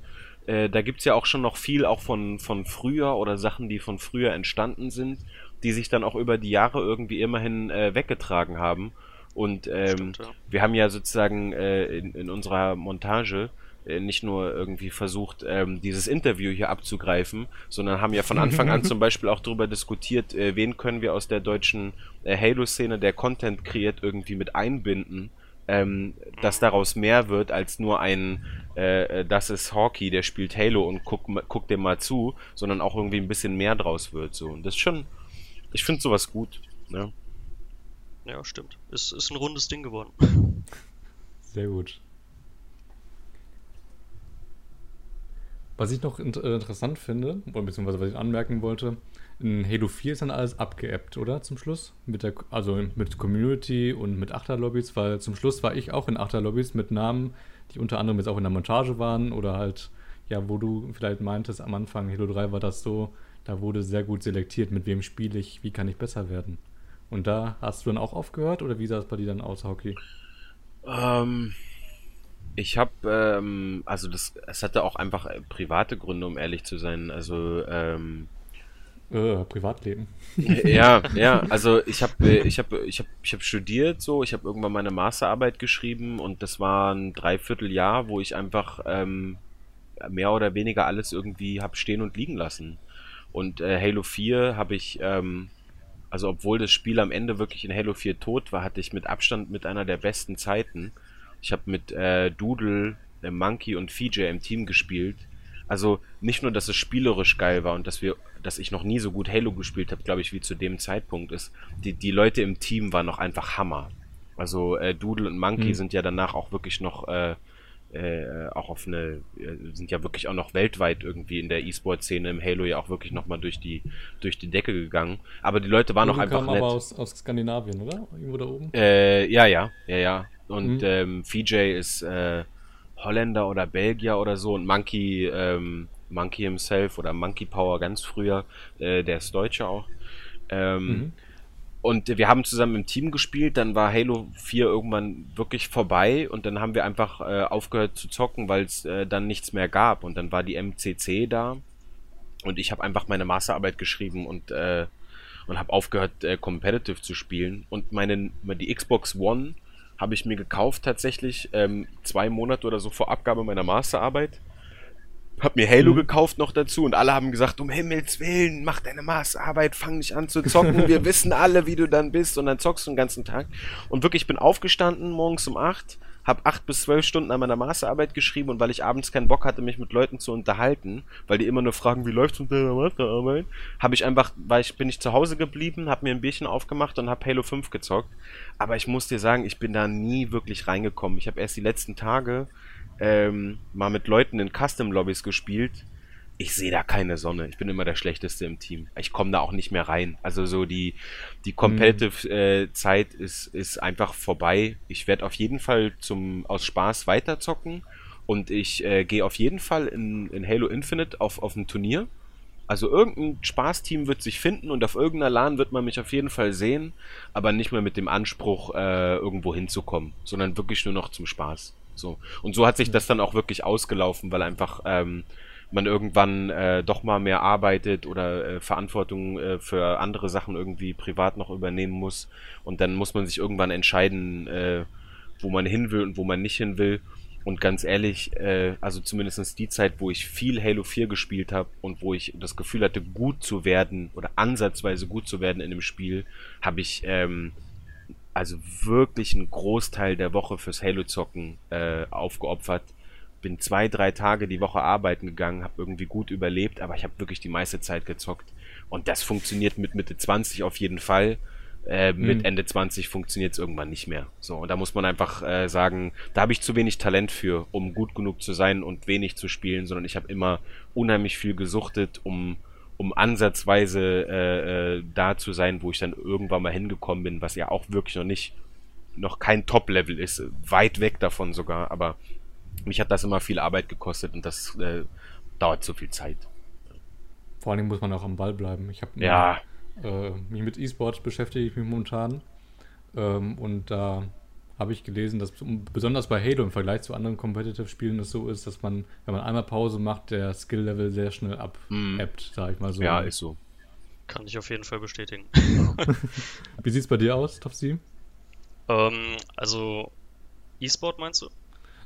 äh, da gibt's ja auch schon noch viel auch von von früher oder Sachen, die von früher entstanden sind, die sich dann auch über die Jahre irgendwie immerhin äh, weggetragen haben. Und ähm, Stimmt, ja. wir haben ja sozusagen äh, in, in unserer Montage äh, nicht nur irgendwie versucht, ähm, dieses Interview hier abzugreifen, sondern haben ja von Anfang an zum Beispiel auch darüber diskutiert, äh, wen können wir aus der deutschen äh, Halo-Szene, der Content kreiert, irgendwie mit einbinden, ähm, dass daraus mehr wird als nur ein, äh, äh, das ist Hawkey, der spielt Halo und guck, ma- guck dem mal zu, sondern auch irgendwie ein bisschen mehr draus wird. So. Und das ist schon, ich finde sowas gut. Ne? ja, stimmt. Ist, ist ein rundes Ding geworden. Sehr gut. Was ich noch äh, interessant finde, oder beziehungsweise was ich anmerken wollte, in Halo 4 ist dann alles abgeappt, oder? Zum Schluss? Mit der, also mit Community und mit Achterlobbys, weil zum Schluss war ich auch in Achterlobbys mit Namen, die unter anderem jetzt auch in der Montage waren oder halt, ja, wo du vielleicht meintest, am Anfang Halo 3 war das so, da wurde sehr gut selektiert, mit wem spiele ich, wie kann ich besser werden. Und da hast du dann auch aufgehört oder wie sah es bei dir dann aus, Hockey? Ähm, ich habe, ähm, also das, es hatte auch einfach äh, private Gründe, um ehrlich zu sein. Also, ähm, Äh, Privatleben. ja, ja, also ich habe ich habe ich habe ich habe studiert so, ich habe irgendwann meine Masterarbeit geschrieben und das war ein Dreivierteljahr, wo ich einfach ähm, mehr oder weniger alles irgendwie habe stehen und liegen lassen. Und äh, Halo 4 habe ich ähm, also obwohl das Spiel am Ende wirklich in Halo 4 tot war, hatte ich mit Abstand mit einer der besten Zeiten. Ich habe mit äh, Doodle, äh, Monkey und Fiji im Team gespielt. Also nicht nur, dass es spielerisch geil war und dass wir, dass ich noch nie so gut Halo gespielt habe, glaube ich, wie zu dem Zeitpunkt ist. Die, die Leute im Team waren noch einfach Hammer. Also äh, Doodle und Monkey Mhm. sind ja danach auch wirklich noch äh, äh, auch auf eine, äh, sind ja wirklich auch noch weltweit irgendwie in der E-Sport-Szene im Halo ja auch wirklich nochmal durch die, durch die Decke gegangen. Aber die Leute waren noch Doodle einfach nett. aber aus, aus Skandinavien, oder? Irgendwo da oben? Äh, ja, ja, ja, ja. Und Mhm. ähm, VJ ist äh, Holländer oder Belgier oder so und Monkey, ähm, Monkey himself oder Monkey Power ganz früher, äh, der ist Deutscher auch. Ähm, Mhm. Und wir haben zusammen im Team gespielt, dann war Halo 4 irgendwann wirklich vorbei und dann haben wir einfach äh, aufgehört zu zocken, weil es äh, dann nichts mehr gab. Und dann war die MCC da und ich habe einfach meine Masterarbeit geschrieben und, äh, und habe aufgehört, äh, Competitive zu spielen. Und meine, die Xbox One habe ich mir gekauft tatsächlich ähm, zwei Monate oder so vor Abgabe meiner Masterarbeit. Hab mir Halo Mhm. gekauft noch dazu und alle haben gesagt, um Himmels Willen, mach deine Masterarbeit, fang nicht an zu zocken, wir wissen alle, wie du dann bist und dann zockst du den ganzen Tag. Und wirklich, ich bin aufgestanden morgens um acht, hab acht bis zwölf Stunden an meiner Masterarbeit geschrieben und weil ich abends keinen Bock hatte, mich mit Leuten zu unterhalten, weil die immer nur fragen, wie läuft's mit deiner Masterarbeit, habe ich einfach, weil ich bin ich zu Hause geblieben, hab mir ein Bierchen aufgemacht und hab Halo 5 gezockt. Aber ich muss dir sagen, ich bin da nie wirklich reingekommen. Ich habe erst die letzten Tage ähm, mal mit Leuten in Custom-Lobbys gespielt. Ich sehe da keine Sonne. Ich bin immer der Schlechteste im Team. Ich komme da auch nicht mehr rein. Also so die, die Competitive-Zeit ist, ist einfach vorbei. Ich werde auf jeden Fall zum aus Spaß weiterzocken. Und ich äh, gehe auf jeden Fall in, in Halo Infinite auf, auf ein Turnier. Also irgendein Spaßteam wird sich finden und auf irgendeiner LAN wird man mich auf jeden Fall sehen, aber nicht mehr mit dem Anspruch, äh, irgendwo hinzukommen, sondern wirklich nur noch zum Spaß. So. Und so hat sich das dann auch wirklich ausgelaufen, weil einfach ähm, man irgendwann äh, doch mal mehr arbeitet oder äh, Verantwortung äh, für andere Sachen irgendwie privat noch übernehmen muss. Und dann muss man sich irgendwann entscheiden, äh, wo man hin will und wo man nicht hin will. Und ganz ehrlich, äh, also zumindest die Zeit, wo ich viel Halo 4 gespielt habe und wo ich das Gefühl hatte, gut zu werden oder ansatzweise gut zu werden in dem Spiel, habe ich ähm, also wirklich einen Großteil der Woche fürs Halo-Zocken äh, aufgeopfert. Bin zwei, drei Tage die Woche arbeiten gegangen, habe irgendwie gut überlebt, aber ich habe wirklich die meiste Zeit gezockt. Und das funktioniert mit Mitte 20 auf jeden Fall. Äh, mit mhm. Ende 20 funktioniert es irgendwann nicht mehr. So, und da muss man einfach äh, sagen, da habe ich zu wenig Talent für, um gut genug zu sein und wenig zu spielen, sondern ich habe immer unheimlich viel gesuchtet, um, um ansatzweise äh, äh, da zu sein, wo ich dann irgendwann mal hingekommen bin, was ja auch wirklich noch nicht, noch kein Top-Level ist, weit weg davon sogar, aber mich hat das immer viel Arbeit gekostet und das äh, dauert zu viel Zeit. Vor allem muss man auch am Ball bleiben. Ich habe ja äh, mich mit E-Sport beschäftige ich mich momentan. Ähm, und da habe ich gelesen, dass besonders bei Halo im Vergleich zu anderen Competitive-Spielen es so ist, dass man, wenn man einmal Pause macht, der Skill-Level sehr schnell abebbt, mm. sage ich mal so. Ja, ist so. Kann ich auf jeden Fall bestätigen. Wie sieht es bei dir aus, Topsy? Ähm, also, E-Sport meinst du?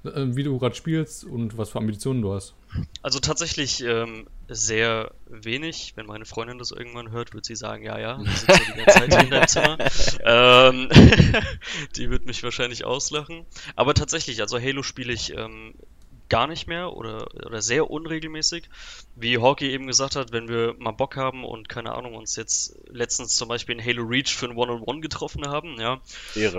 Äh, wie du gerade spielst und was für Ambitionen du hast. Also tatsächlich ähm, sehr wenig. Wenn meine Freundin das irgendwann hört, wird sie sagen, ja, ja, du sitzt ja die ganze Zeit hier in deinem Zimmer. Ähm, die wird mich wahrscheinlich auslachen. Aber tatsächlich, also Halo spiele ich ähm, gar nicht mehr oder, oder sehr unregelmäßig. Wie Hawkey eben gesagt hat, wenn wir mal Bock haben und keine Ahnung, uns jetzt letztens zum Beispiel in Halo Reach für ein One-on-One getroffen haben, ja,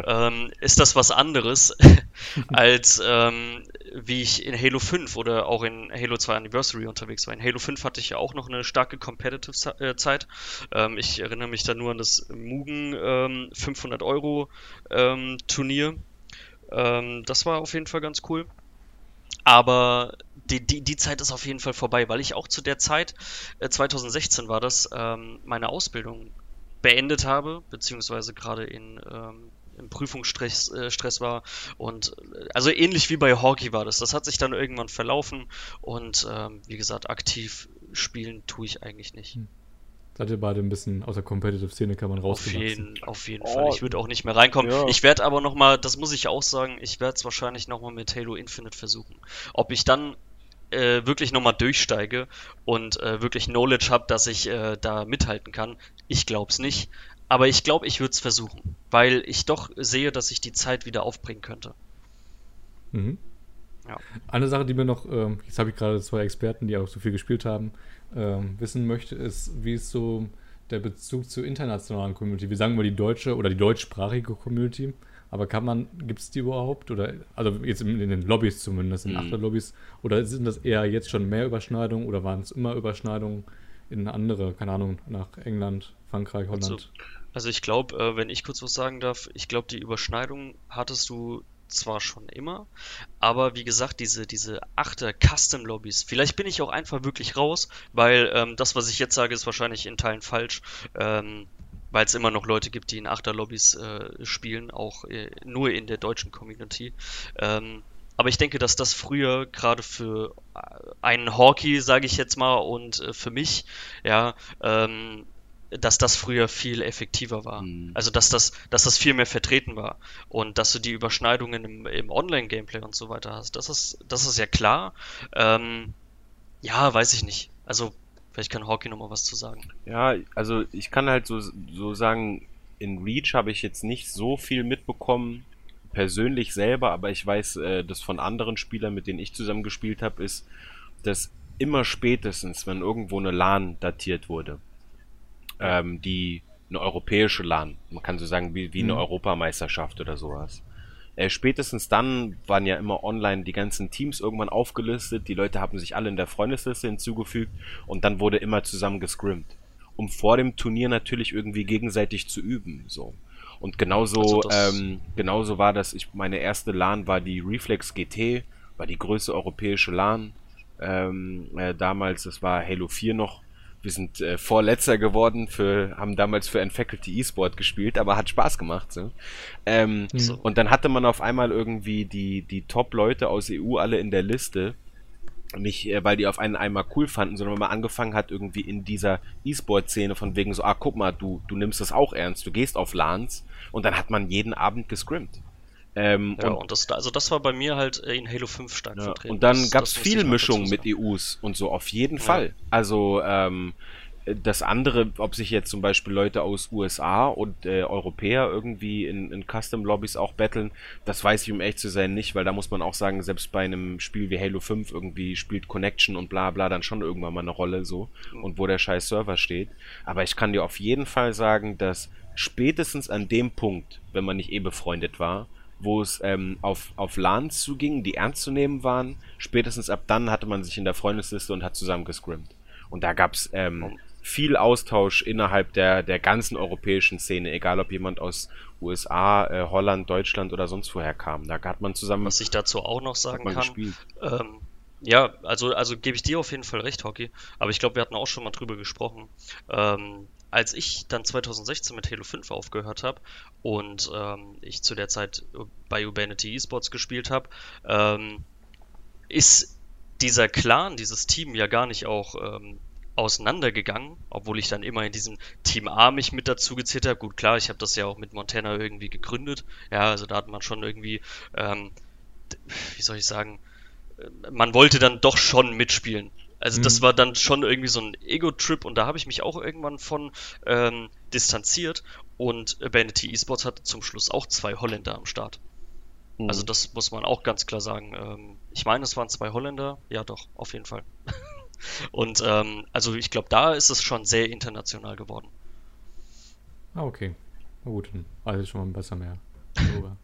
ähm, ist das was anderes, als ähm, wie ich in Halo 5 oder auch in Halo 2 Anniversary unterwegs war. In Halo 5 hatte ich ja auch noch eine starke Competitive-Zeit. Ähm, ich erinnere mich da nur an das Mugen ähm, 500 Euro ähm, Turnier. Ähm, das war auf jeden Fall ganz cool. Aber die, die, die Zeit ist auf jeden Fall vorbei, weil ich auch zu der Zeit, äh, 2016 war das, ähm, meine Ausbildung beendet habe, beziehungsweise gerade in ähm, im Prüfungsstress äh, Stress war und äh, also ähnlich wie bei Hockey war das. Das hat sich dann irgendwann verlaufen und ähm, wie gesagt, aktiv spielen tue ich eigentlich nicht. Hm. Seid ihr beide ein bisschen aus der Competitive-Szene, kann man raus. Auf jeden, auf jeden oh. Fall. Ich würde auch nicht mehr reinkommen. Ja. Ich werde aber nochmal, das muss ich auch sagen, ich werde es wahrscheinlich nochmal mit Halo Infinite versuchen. Ob ich dann äh, wirklich nochmal durchsteige und äh, wirklich Knowledge habe, dass ich äh, da mithalten kann, ich glaube es nicht. Aber ich glaube, ich würde es versuchen, weil ich doch sehe, dass ich die Zeit wieder aufbringen könnte. Mhm. Ja. Eine Sache, die mir noch, ähm, jetzt habe ich gerade zwei Experten, die auch so viel gespielt haben, ähm, wissen möchte, ist, wie ist so der Bezug zur internationalen Community? Wir sagen mal die deutsche oder die deutschsprachige Community, aber kann man, gibt es die überhaupt? Oder, also jetzt in, in den Lobbys zumindest, in mhm. Achterlobbys, oder sind das eher jetzt schon mehr Überschneidungen oder waren es immer Überschneidungen in andere, keine Ahnung, nach England, Frankreich, Holland? Also, also ich glaube, äh, wenn ich kurz was sagen darf, ich glaube, die Überschneidung hattest du zwar schon immer, aber wie gesagt, diese, diese achte Custom-Lobbys, vielleicht bin ich auch einfach wirklich raus, weil ähm, das, was ich jetzt sage, ist wahrscheinlich in Teilen falsch, ähm, weil es immer noch Leute gibt, die in Achter-Lobbys äh, spielen, auch äh, nur in der deutschen Community. Ähm, aber ich denke, dass das früher gerade für äh, einen Hockey, sage ich jetzt mal, und äh, für mich, ja, ähm, dass das früher viel effektiver war. Mhm. Also dass das, dass das viel mehr vertreten war. Und dass du die Überschneidungen im, im Online-Gameplay und so weiter hast. Das ist, das ist ja klar. Ähm, ja, weiß ich nicht. Also, vielleicht kann Hawking noch mal was zu sagen. Ja, also ich kann halt so, so sagen, in Reach habe ich jetzt nicht so viel mitbekommen, persönlich selber, aber ich weiß, äh, dass von anderen Spielern, mit denen ich zusammen gespielt habe, ist, dass immer spätestens, wenn irgendwo eine LAN datiert wurde, ähm, die eine europäische LAN, man kann so sagen, wie, wie eine mhm. Europameisterschaft oder sowas. Äh, spätestens dann waren ja immer online die ganzen Teams irgendwann aufgelistet, die Leute haben sich alle in der Freundesliste hinzugefügt und dann wurde immer zusammen gescrimmt. Um vor dem Turnier natürlich irgendwie gegenseitig zu üben, so. Und genauso, also ähm, genauso war das, ich, meine erste LAN war die Reflex GT, war die größte europäische LAN. Ähm, äh, damals, das war Halo 4 noch, wir sind äh, Vorletzter geworden, für, haben damals für ein Faculty E-Sport gespielt, aber hat Spaß gemacht. So. Ähm, so. Und dann hatte man auf einmal irgendwie die, die Top-Leute aus EU alle in der Liste. Nicht, äh, weil die auf einen einmal cool fanden, sondern weil man angefangen hat, irgendwie in dieser E-Sport-Szene von wegen so, ah, guck mal, du, du nimmst das auch ernst, du gehst auf LANs und dann hat man jeden Abend gescrimmt. Ähm, Ja, und, und das, also das war bei mir halt äh, in Halo 5 stark ja, vertreten. und dann gab es viel Mischung mit. EUs und so, auf jeden Fall. Also ähm, das andere, ob sich jetzt zum Beispiel Leute aus USA und äh, Europäer irgendwie in, in Custom-Lobbys auch battlen, das weiß ich um echt zu sein nicht, weil da muss man auch sagen, selbst bei einem Spiel wie Halo 5 irgendwie spielt Connection und bla bla dann schon irgendwann mal eine Rolle so und wo der scheiß Server steht. Aber ich kann dir auf jeden Fall sagen, dass spätestens an dem Punkt, wenn man nicht eh befreundet war, wo es ähm, auf, auf LANs zuging, die ernst zu nehmen waren, spätestens ab dann hatte man sich in der Freundesliste und hat zusammen gescrimmt. Und da gab's ähm, viel Austausch innerhalb der, der ganzen europäischen Szene, egal ob jemand aus USA, äh, Holland, Deutschland oder sonst woher kam. Da hat man zusammen Was ich dazu auch noch sagen kann. Ähm, ja, also, also gebe ich dir auf jeden Fall recht, Hockey. Aber ich glaube, wir hatten auch schon mal drüber gesprochen. Ähm, als ich dann 2016 mit Halo 5 aufgehört habe und ähm, ich zu der Zeit bei Urbanity Esports gespielt habe, ähm, ist dieser Clan, dieses Team ja gar nicht auch ähm, auseinandergegangen, obwohl ich dann immer in diesem Team A mich mit dazu gezählt habe. Gut, klar, ich habe das ja auch mit Montana irgendwie gegründet. Ja, also da hat man schon irgendwie, ähm, wie soll ich sagen, äh, man wollte dann doch schon mitspielen. Also das Mhm. war dann schon irgendwie so ein Ego-Trip und da habe ich mich auch irgendwann von ähm, distanziert und Vanity Esports hatte zum Schluss auch zwei Holländer am Start. Mhm. Also das muss man auch ganz klar sagen. Ähm, ich meine, es waren zwei Holländer. Ja, doch, auf jeden Fall. Und ähm, also ich glaube, da ist es schon sehr international geworden. Ah, okay. Na gut, dann ich schon mal besser mehr.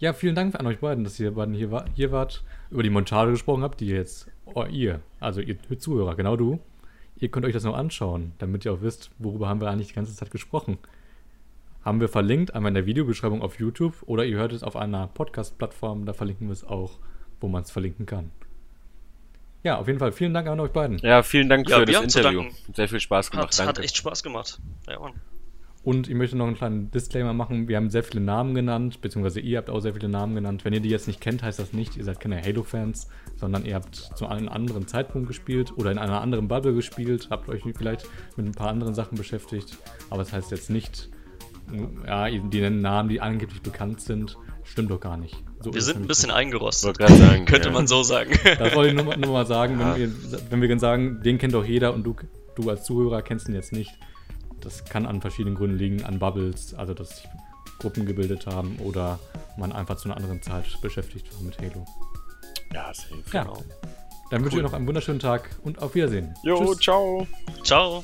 ja, vielen Dank an euch beiden, dass ihr beiden hier, war, hier wart, über die Montage gesprochen habt, die ihr jetzt, oh, ihr, also ihr Zuhörer, genau du, ihr könnt euch das noch anschauen, damit ihr auch wisst, worüber haben wir eigentlich die ganze Zeit gesprochen. Haben wir verlinkt, einmal in der Videobeschreibung auf YouTube oder ihr hört es auf einer Podcast-Plattform, da verlinken wir es auch, wo man es verlinken kann. Ja, auf jeden Fall vielen Dank an euch beiden. Ja, vielen Dank Ja, für das Interview. Sehr viel Spaß gemacht. Hat, Danke. hat echt Spaß gemacht. Ja, Mann. Und ich möchte noch einen kleinen Disclaimer machen. Wir haben sehr viele Namen genannt, beziehungsweise ihr habt auch sehr viele Namen genannt. Wenn ihr die jetzt nicht kennt, heißt das nicht, ihr seid keine Halo-Fans, sondern ihr habt zu einem anderen Zeitpunkt gespielt oder in einer anderen Bubble gespielt, habt euch vielleicht mit ein paar anderen Sachen beschäftigt. Aber das heißt jetzt nicht, ja, die nennen Namen, die angeblich bekannt sind. Stimmt doch gar nicht. So Wir sind ein bisschen eingerostet. sagen. Könnte ja. man so sagen. Das wollte ich nur, mal- nur mal sagen, Ja. wenn, wir, wenn wir dann sagen, den kennt doch jeder und du, du als Zuhörer kennst ihn jetzt nicht. Das kann an verschiedenen Gründen liegen, an Bubbles, also dass sich Gruppen gebildet haben oder man einfach zu einer anderen Zeit beschäftigt war mit Halo. Ja, safe. Ja, Genau. dann wünsche ich Cool. euch noch einen wunderschönen Tag und auf Wiedersehen. Jo, Tschüss. ciao. Ciao.